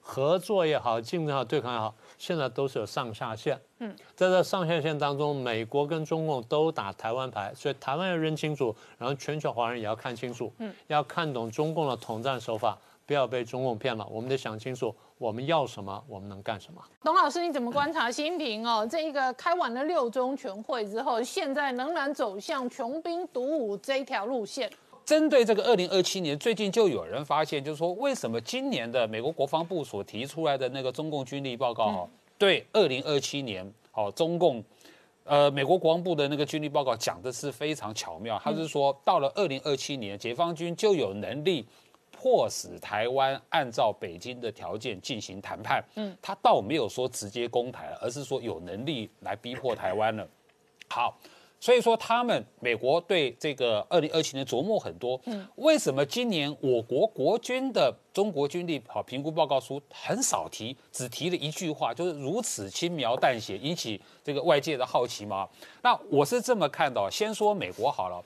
合作也好，竞争也好，对抗也好，现在都是有上下限。嗯，在这上下限当中，美国跟中共都打台湾牌，所以台湾要认清楚，然后全球华人也要看清楚，嗯，要看懂中共的统战手法，不要被中共骗了。我们得想清楚，我们要什么，我们能干什么。董老师，你怎么观察习近平哦？这一个开完了六中全会之后，现在仍然走向穷兵黩武这一条路线？针对这个二零二七年，最近就有人发现，就是说，为什么今年的美国国防部所提出来的那个中共军力报告，哈，对二零二七年，哦，中共，呃，美国国防部的那个军力报告讲的是非常巧妙，他是说，到了二零二七年，解放军就有能力迫使台湾按照北京的条件进行谈判，嗯，他倒没有说直接攻台，而是说有能力来逼迫台湾了，好。所以说，他们美国对这个二零二七年琢磨很多。嗯，为什么今年我国国军的中国军力好评估报告书很少提，只提了一句话，就是如此轻描淡写，引起这个外界的好奇吗？那我是这么看的，先说美国好了。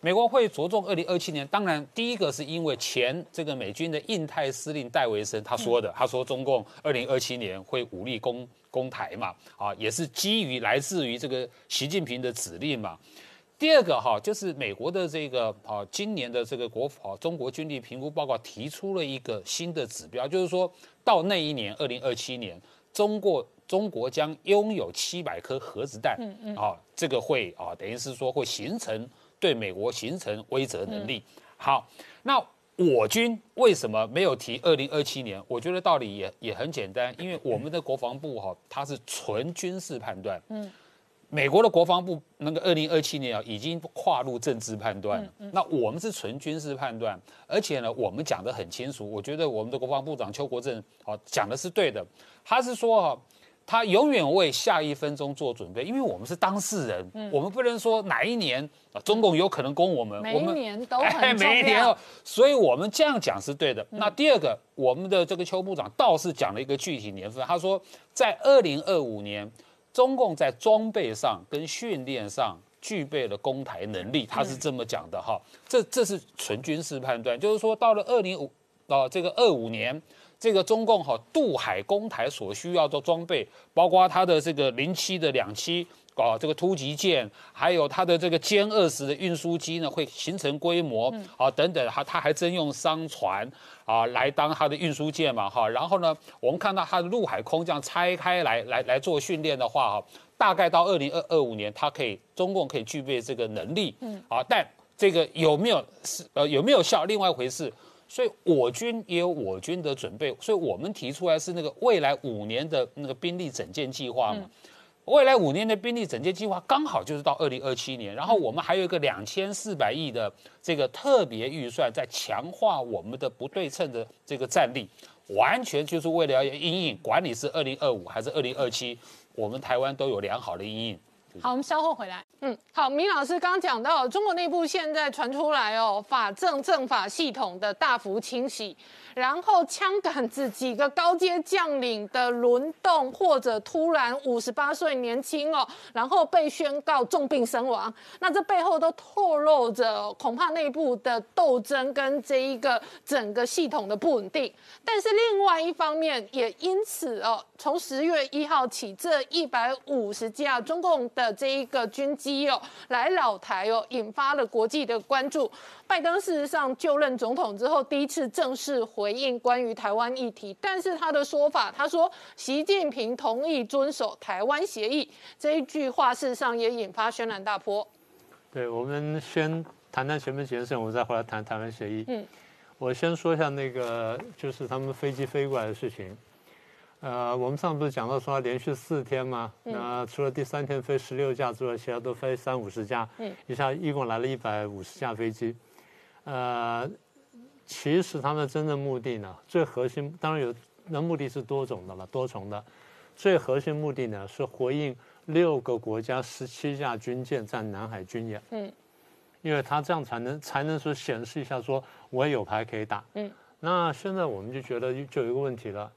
美国会着重二零二七年，当然第一个是因为前这个美军的印太司令戴维森他说的，他说中共二零二七年会武力攻攻台嘛，啊，也是基于来自于这个习近平的指令嘛。第二个哈，就是美国的这个啊，今年的这个国啊中国军力评估报告提出了一个新的指标，就是说到那一年二零二七年，中国中国将拥有七百颗核子弹，嗯嗯，啊，这个会啊，等于是说会形成对美国形成威慑能力。好，那我军为什么没有提二零二七年？我觉得道理也也很简单，因为我们的国防部哈，它是纯军事判断，嗯。美国的国防部那个二零二七年啊，已经跨入政治判断了。那我们是纯军事判断，而且呢，我们讲得很清楚。我觉得我们的国防部长邱国正啊讲的是对的。他是说哈，他永远为下一分钟做准备，因为我们是当事人，我们不能说哪一年啊中共有可能攻我们，每一年都很重要。所以我们这样讲是对的。那第二个，我们的这个邱部长倒是讲了一个具体年份，他说在二零二五年。中共在装备上跟训练上具备了攻台能力，他是这么讲的哈。这这是纯军事判断，就是说到了二零五啊这个二五年，这个中共哈渡海攻台所需要的装备，包括它的这个零七的两栖。哦，这个突击舰，还有它的这个歼二十的运输机呢，会形成规模啊，等等，还它还征用商船啊来当它的运输舰嘛，哈。然后呢，我们看到它的陆海空这样拆开来来来做训练的话，哈，大概到二零二二五年，它可以中共可以具备这个能力，嗯，啊，但这个有没有是呃有没有效，另外一回事。所以我军也有我军的准备，所以我们提出来是那个未来五年的那个兵力整建计划嘛。未来五年的兵力整建计划刚好就是到二零二七年，然后我们还有一个两千四百亿的这个特别预算，在强化我们的不对称的这个战力，完全就是为了要阴影，管你是二零二五还是二零二七，我们台湾都有良好的阴影。好，我们稍后回来。嗯，好，明老师刚刚讲到，中国内部现在传出来哦，法政政法系统的大幅清洗，然后枪杆子几个高阶将领的轮动，或者突然五十八岁年轻哦，然后被宣告重病身亡，那这背后都透露着恐怕内部的斗争跟这一个整个系统的不稳定。但是另外一方面，也因此哦，从十月一号起，这一百五十架中共的这一个军机哦，来老台哦，引发了国际的关注。拜登事实上就任总统之后，第一次正式回应关于台湾议题，但是他的说法，他说习近平同意遵守台湾协议这一句话，事实上也引发轩然大波。对，我们先谈谈前面几件事，我们再回来谈台湾协议。嗯，我先说一下那个，就是他们飞机飞过来的事情。呃，我们上次不是讲到说连续四天吗？那除了第三天飞十六架之外，其他都飞三五十架。嗯，一下一共来了一百五十架飞机。呃，其实他们真正目的呢，最核心当然有，那目的是多种的了，多重的。最核心目的呢是回应六个国家十七架军舰在南海军演。嗯，因为他这样才能才能说显示一下说我也有牌可以打。嗯，那现在我们就觉得就有一个问题了。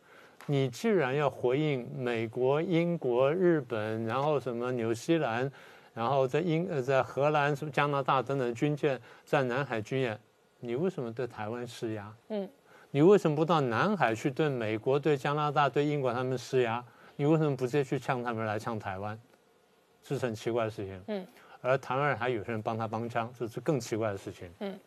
你既然要回应美国、英国、日本，然后什么纽西兰，然后在英呃在荷兰、什么加拿大等等军舰在南海军演，你为什么对台湾施压？嗯，你为什么不到南海去对美国、对加拿大、对英国他们施压？你为什么不直接去呛他们来呛台湾？这是很奇怪的事情。嗯，而台湾人还有些人帮他帮腔，这是更奇怪的事情。嗯，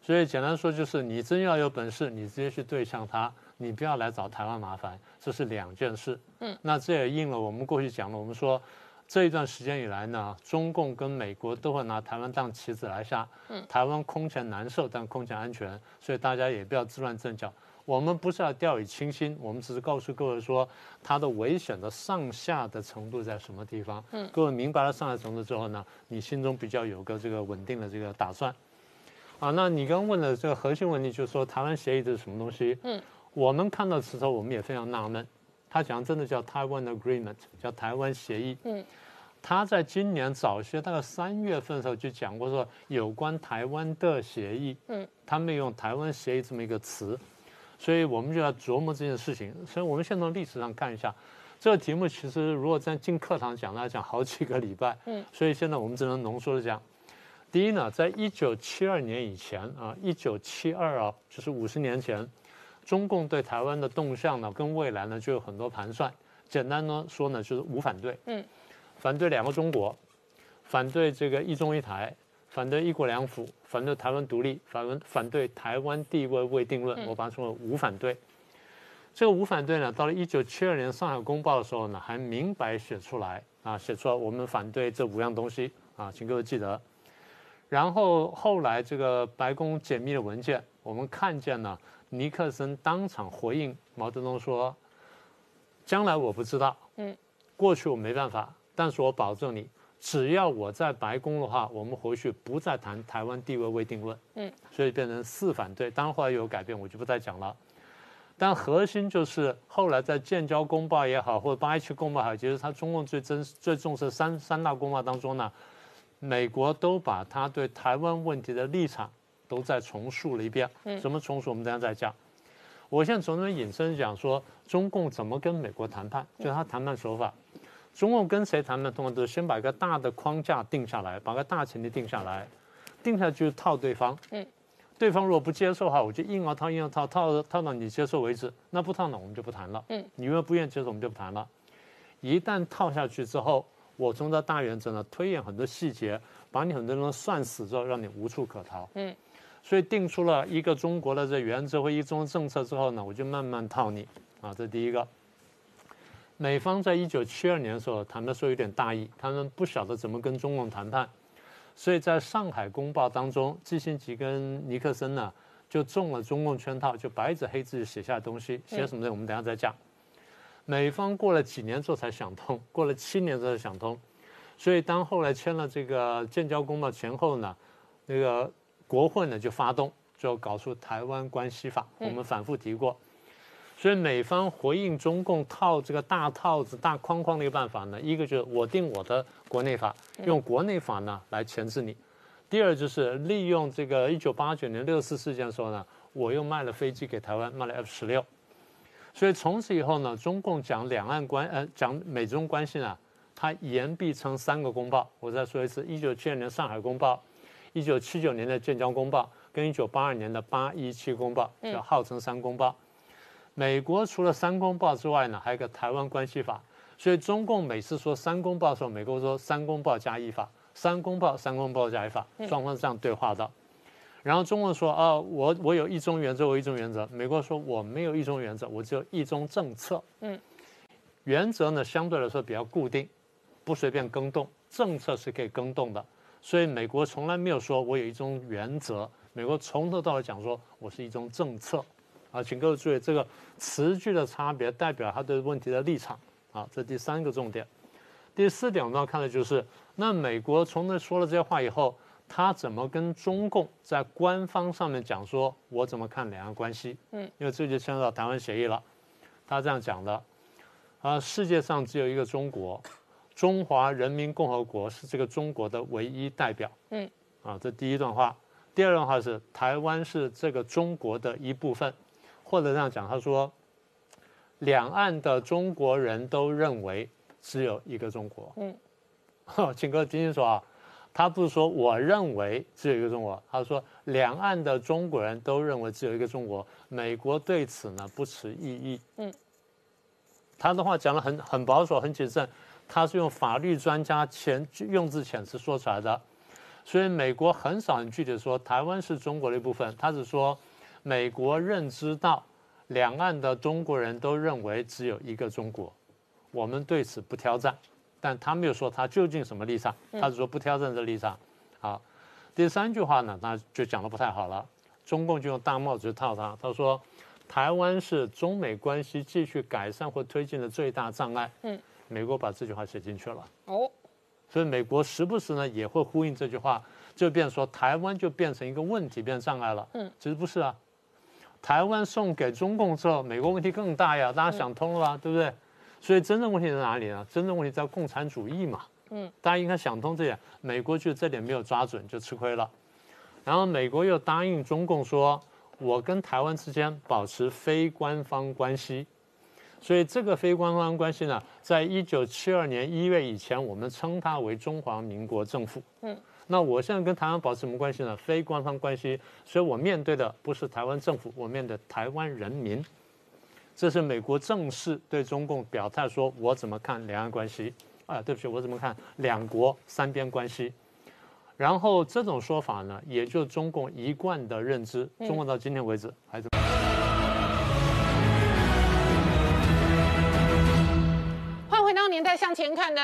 所以简单说就是，你真要有本事，你直接去对呛他。你不要来找台湾麻烦，这是两件事。嗯，那这也应了我们过去讲了，我们说这一段时间以来呢，中共跟美国都会拿台湾当棋子来下。嗯，台湾空前难受，但空前安全，所以大家也不要自乱阵脚。我们不是要掉以轻心，我们只是告诉各位说它的危险的上下的程度在什么地方。嗯，各位明白了上下程度之后呢，你心中比较有个这个稳定的这个打算。啊，那你刚问的这个核心问题就是说台湾协议这是什么东西？嗯。我们看到的时候，我们也非常纳闷，他讲真的叫台湾 Agreement，叫台湾协议。嗯，他在今年早些大概三月份的时候就讲过说有关台湾的协议。嗯，他没用台湾协议这么一个词，所以我们就要琢磨这件事情。所以我们先从历史上看一下，这个题目其实如果在进课堂讲，那讲好几个礼拜。嗯，所以现在我们只能浓缩的讲。第一呢，在一九七二年以前啊，一九七二啊，就是五十年前。中共对台湾的动向呢，跟未来呢就有很多盘算。简单呢说呢，就是无反对，嗯，反对两个中国，反对这个一中一台，反对一国两府，反对台湾独立，反反对台湾地位未定论，我把它称为无反对。这个无反对呢，到了一九七二年上海公报的时候呢，还明白写出来啊，写出来我们反对这五样东西啊，请各位记得。然后后来这个白宫解密的文件，我们看见了尼克森当场回应毛泽东说：“将来我不知道，嗯，过去我没办法，但是我保证你，只要我在白宫的话，我们回去不再谈台湾地位未定论，嗯，所以变成四反对。当然后来有改变，我就不再讲了。但核心就是后来在建交公报也好，或者八一七公报也好，其实他中共最真最重视三三大公报当中呢，美国都把他对台湾问题的立场都再重述了一遍。嗯，怎么重述？我们等下再讲。我现在从这引申讲说，中共怎么跟美国谈判，就是他谈判手法。中共跟谁谈判，通常都是先把一个大的框架定下来，把个大前提定下来，定下来就是套对方。嗯，对方如果不接受的话，我就硬要套，硬要套，套套到你接受为止。那不套呢，我们就不谈了。嗯，你如果不愿意接受，我们就不谈了。一旦套下去之后，我从这大原则呢推演很多细节，把你很多人算死之后，让你无处可逃。嗯。所以定出了一个中国的这原则和一中政策之后呢，我就慢慢套你啊，这第一个。美方在一九七二年的时候谈的时候有点大意，他们不晓得怎么跟中共谈判，所以在上海公报当中，基辛格跟尼克森呢就中了中共圈套，就白纸黑字写下东西，写什么呢？我们等下再讲。美方过了几年之后才想通，过了七年之后才想通，所以当后来签了这个建交公报前后呢，那个。国会呢就发动，就搞出台湾关系法。我们反复提过，所以美方回应中共套这个大套子、大框框的一个办法呢，一个就是我定我的国内法，用国内法呢来钳制你；第二就是利用这个一九八九年六四事件的时候呢，我又卖了飞机给台湾，卖了 F 十六。所以从此以后呢，中共讲两岸关呃讲美中关系呢，它言必称三个公报。我再说一次，一九七二年上海公报。一九七九年的建交公报跟一九八二年的八一七公报，叫号称三公报。美国除了三公报之外呢，还有个台湾关系法。所以中共每次说三公报的时候，美国说三公报加一法，三公报三公报加一法，双方这样对话的。然后中共说啊，我我有一中原则，我一中原则。美国说我没有一中原则，我只有一中政策。嗯，原则呢相对来说比较固定，不随便更动，政策是可以更动的。所以美国从来没有说我有一种原则，美国从头到尾讲说我是一种政策，啊，请各位注意这个词句的差别代表他对问题的立场，啊，这第三个重点。第四点我们要看的就是，那美国从那说了这些话以后，他怎么跟中共在官方上面讲说，我怎么看两岸关系？嗯，因为这就牵涉到台湾协议了，他这样讲的，啊，世界上只有一个中国。中华人民共和国是这个中国的唯一代表。嗯，啊，这第一段话。第二段话是台湾是这个中国的一部分，或者这样讲，他说，两岸的中国人都认为只有一个中国。嗯，请各位听清楚啊，他不是说我认为只有一个中国，他说两岸的中国人都认为只有一个中国，美国对此呢不持异议。嗯，他的话讲的很很保守，很谨慎。他是用法律专家遣用字遣词说出来的，所以美国很少很具体说台湾是中国的一部分。他只说美国认知到两岸的中国人都认为只有一个中国，我们对此不挑战。但他没有说他究竟什么立场，他只说不挑战这立场。好，第三句话呢，那就讲的不太好了。中共就用大帽子套他，他说台湾是中美关系继续改善或推进的最大障碍。嗯。美国把这句话写进去了哦，所以美国时不时呢也会呼应这句话，就变说台湾就变成一个问题，变障碍了。嗯，其实不是啊，台湾送给中共之后，美国问题更大呀，大家想通了吧，对不对？所以真正问题在哪里呢？真正问题在共产主义嘛。嗯，大家应该想通这点，美国就这点没有抓准，就吃亏了。然后美国又答应中共说，我跟台湾之间保持非官方关系。所以这个非官方关系呢，在一九七二年一月以前，我们称它为中华民国政府。嗯，那我现在跟台湾保持什么关系呢？非官方关系。所以我面对的不是台湾政府，我面对台湾人民。这是美国正式对中共表态，说我怎么看两岸关系。啊，对不起，我怎么看两国三边关系？然后这种说法呢，也就中共一贯的认知，中共到今天为止还是。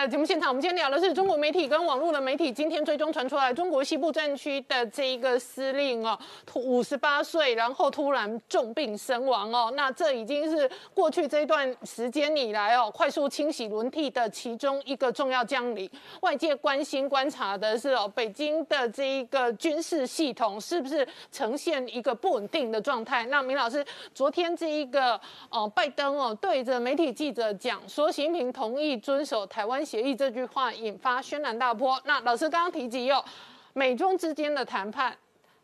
的节目现场，我们今天聊的是中国媒体跟网络的媒体。今天最终传出来，中国西部战区的这一个司令哦，五十八岁，然后突然重病身亡哦。那这已经是过去这一段时间以来哦，快速清洗轮替的其中一个重要将领。外界关心观察的是哦，北京的这一个军事系统是不是呈现一个不稳定的状态？那明老师，昨天这一个哦，拜登哦，对着媒体记者讲说，习近平同意。遵守台湾协议这句话引发轩然大波。那老师刚刚提及有，美中之间的谈判，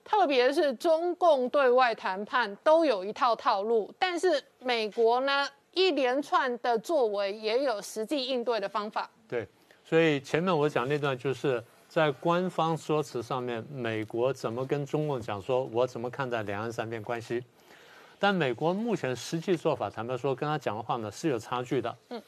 特别是中共对外谈判都有一套套路，但是美国呢一连串的作为也有实际应对的方法。对，所以前面我讲那段就是在官方说辞上面，美国怎么跟中共讲说，我怎么看待两岸三边关系？但美国目前实际做法，坦白说，跟他讲的话呢是有差距的。嗯。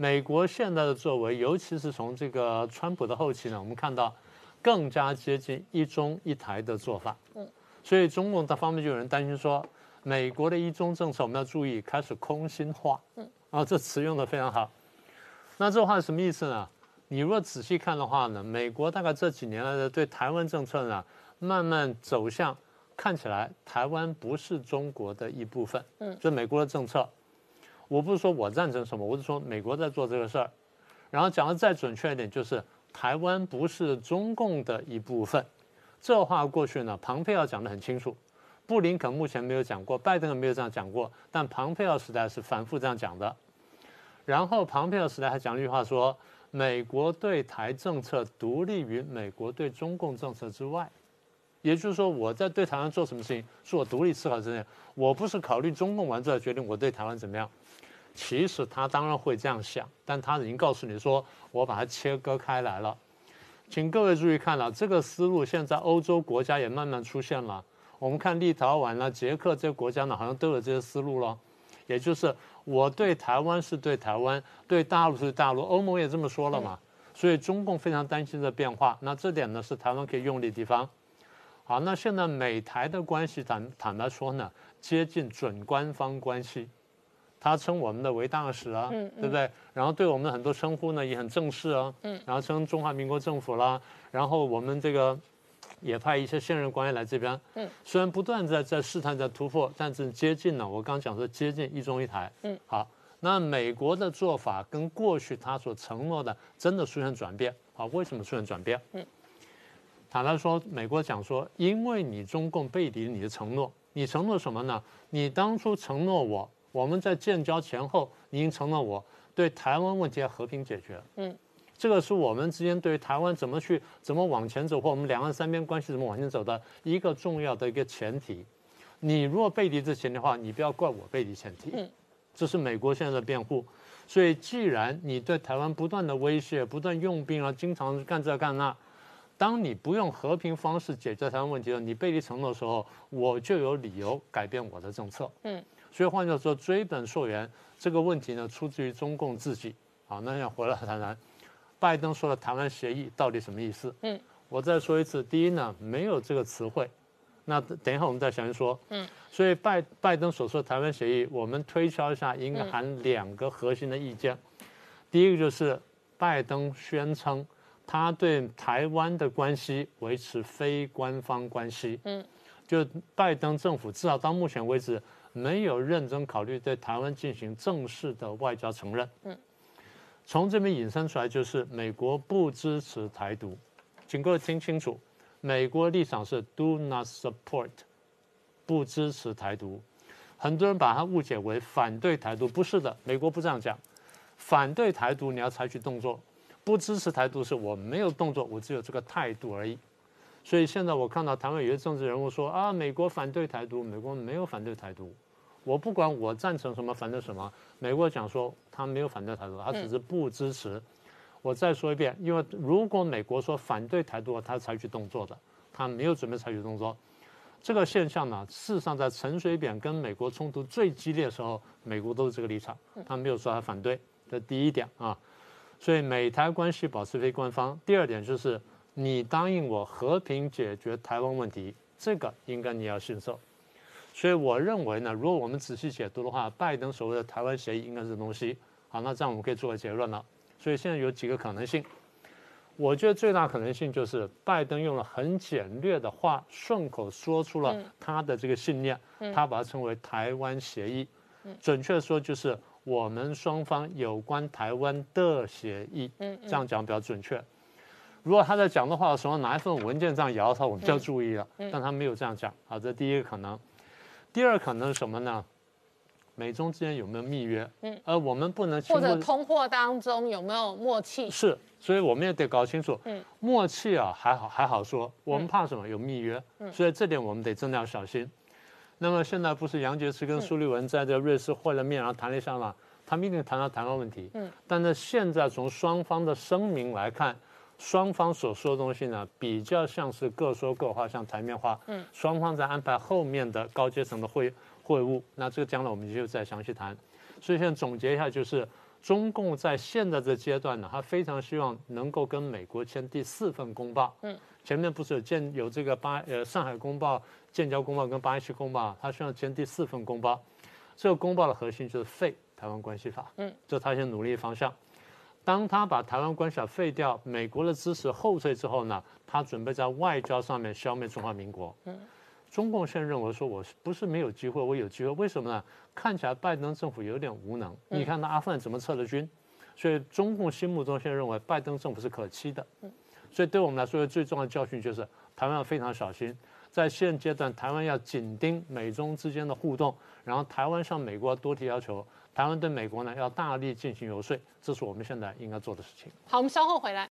美国现在的作为，尤其是从这个川普的后期呢，我们看到更加接近一中一台的做法。嗯，所以中共的方面就有人担心说，美国的一中政策我们要注意开始空心化。嗯，啊，这词用的非常好。那这话是什么意思呢？你如果仔细看的话呢，美国大概这几年来的对台湾政策呢，慢慢走向看起来台湾不是中国的一部分。嗯，这美国的政策。我不是说我赞成什么，我是说美国在做这个事儿，然后讲的再准确一点，就是台湾不是中共的一部分。这话过去呢，庞佩奥讲得很清楚，布林肯目前没有讲过，拜登也没有这样讲过，但庞佩奥时代是反复这样讲的。然后庞佩奥时代还讲了一句话说，美国对台政策独立于美国对中共政策之外。也就是说，我在对台湾做什么事情，是我独立思考之内，我不是考虑中共完之后决定我对台湾怎么样。其实他当然会这样想，但他已经告诉你说，我把它切割开来了。请各位注意看了，这个思路现在欧洲国家也慢慢出现了。我们看立陶宛呢、捷克这些国家呢，好像都有这些思路了。也就是我对台湾是对台湾，对大陆是大陆，欧盟也这么说了嘛。所以中共非常担心这变化，那这点呢是台湾可以用力的地方。好，那现在美台的关系坦坦白说呢，接近准官方关系，他称我们的为大使啊，对不对？然后对我们的很多称呼呢也很正式啊，然后称中华民国政府啦，然后我们这个也派一些现任官员来这边，虽然不断在在试探在突破，但是接近了。我刚讲说接近一中一台，嗯，好，那美国的做法跟过去他所承诺的真的出现转变，好，为什么出现转变？嗯。坦白说，美国讲说，因为你中共背离你的承诺，你承诺什么呢？你当初承诺我，我们在建交前后，你已经承诺我对台湾问题要和平解决。嗯，这个是我们之间对于台湾怎么去怎么往前走，或我们两岸三边关系怎么往前走的一个重要的一个前提。你如果背离这前提的话，你不要怪我背离前提。嗯，这是美国现在的辩护。所以，既然你对台湾不断的威胁，不断用兵啊，经常干这干那。当你不用和平方式解决台湾问题的你背离承诺的时候，我就有理由改变我的政策。嗯，所以换句话说，追本溯源这个问题呢，出自于中共自己。好，那要回来谈谈，拜登说的台湾协议到底什么意思？嗯，我再说一次，第一呢，没有这个词汇。那等一下我们再详细说。嗯，所以拜拜登所说的台湾协议，我们推敲一下，应该含两个核心的意见。第一个就是拜登宣称。他对台湾的关系维持非官方关系，嗯，就拜登政府至少到目前为止没有认真考虑对台湾进行正式的外交承认，嗯，从这边引申出来就是美国不支持台独，请各位听清楚，美国立场是 do not support，不支持台独，很多人把它误解为反对台独，不是的，美国不这样讲，反对台独你要采取动作。不支持台独是我没有动作，我只有这个态度而已。所以现在我看到台湾有些政治人物说啊，美国反对台独，美国没有反对台独。我不管我赞成什么，反对什么，美国讲说他没有反对台独，他只是不支持。我再说一遍，因为如果美国说反对台独，他采取动作的，他没有准备采取动作。这个现象呢，事实上在陈水扁跟美国冲突最激烈的时候，美国都是这个立场，他没有说他反对。这第一点啊。所以美台关系保持非官方。第二点就是你答应我和平解决台湾问题，这个应该你要信守。所以我认为呢，如果我们仔细解读的话，拜登所谓的台湾协议应该是东西。好，那这样我们可以做个结论了。所以现在有几个可能性。我觉得最大可能性就是拜登用了很简略的话，顺口说出了他的这个信念，他把它称为台湾协议。准确说就是我们双方有关台湾的协议。这样讲比较准确。如果他在讲的话的时候拿一份文件这样摇他，我们就要注意了。但他没有这样讲。好，这第一个可能。第二可能是什么呢？美中之间有没有密约？嗯，而我们不能或者通货当中有没有默契？是，所以我们也得搞清楚。嗯，默契啊，还好还好说。我们怕什么？有密约。嗯，所以这点我们得真的要小心。那么现在不是杨洁篪跟苏利文在这瑞士会了面，然后谈了一下嘛？他们一定谈到台湾问题。嗯，但是现在从双方的声明来看，双方所说的东西呢，比较像是各说各话，像台面话。嗯，双方在安排后面的高阶层的会。会晤，那这个将来我们就再详细谈。所以现在总结一下，就是中共在现在这阶段呢，他非常希望能够跟美国签第四份公报。嗯，前面不是有建有这个巴呃上海公报、建交公报跟八一七公报，他希望签第四份公报。这个公报的核心就是废台湾关系法。嗯，这是他现在努力的方向。当他把台湾关系法废掉，美国的支持后退之后呢，他准备在外交上面消灭中华民国。嗯。中共现在认为说，我不是没有机会，我有机会。为什么呢？看起来拜登政府有点无能。你看他阿富汗怎么撤了军，所以中共心目中现在认为拜登政府是可期的。所以对我们来说，最重要的教训就是台湾要非常小心，在现阶段，台湾要紧盯美中之间的互动，然后台湾向美国多提要求，台湾对美国呢要大力进行游说，这是我们现在应该做的事情。好，我们稍后回来。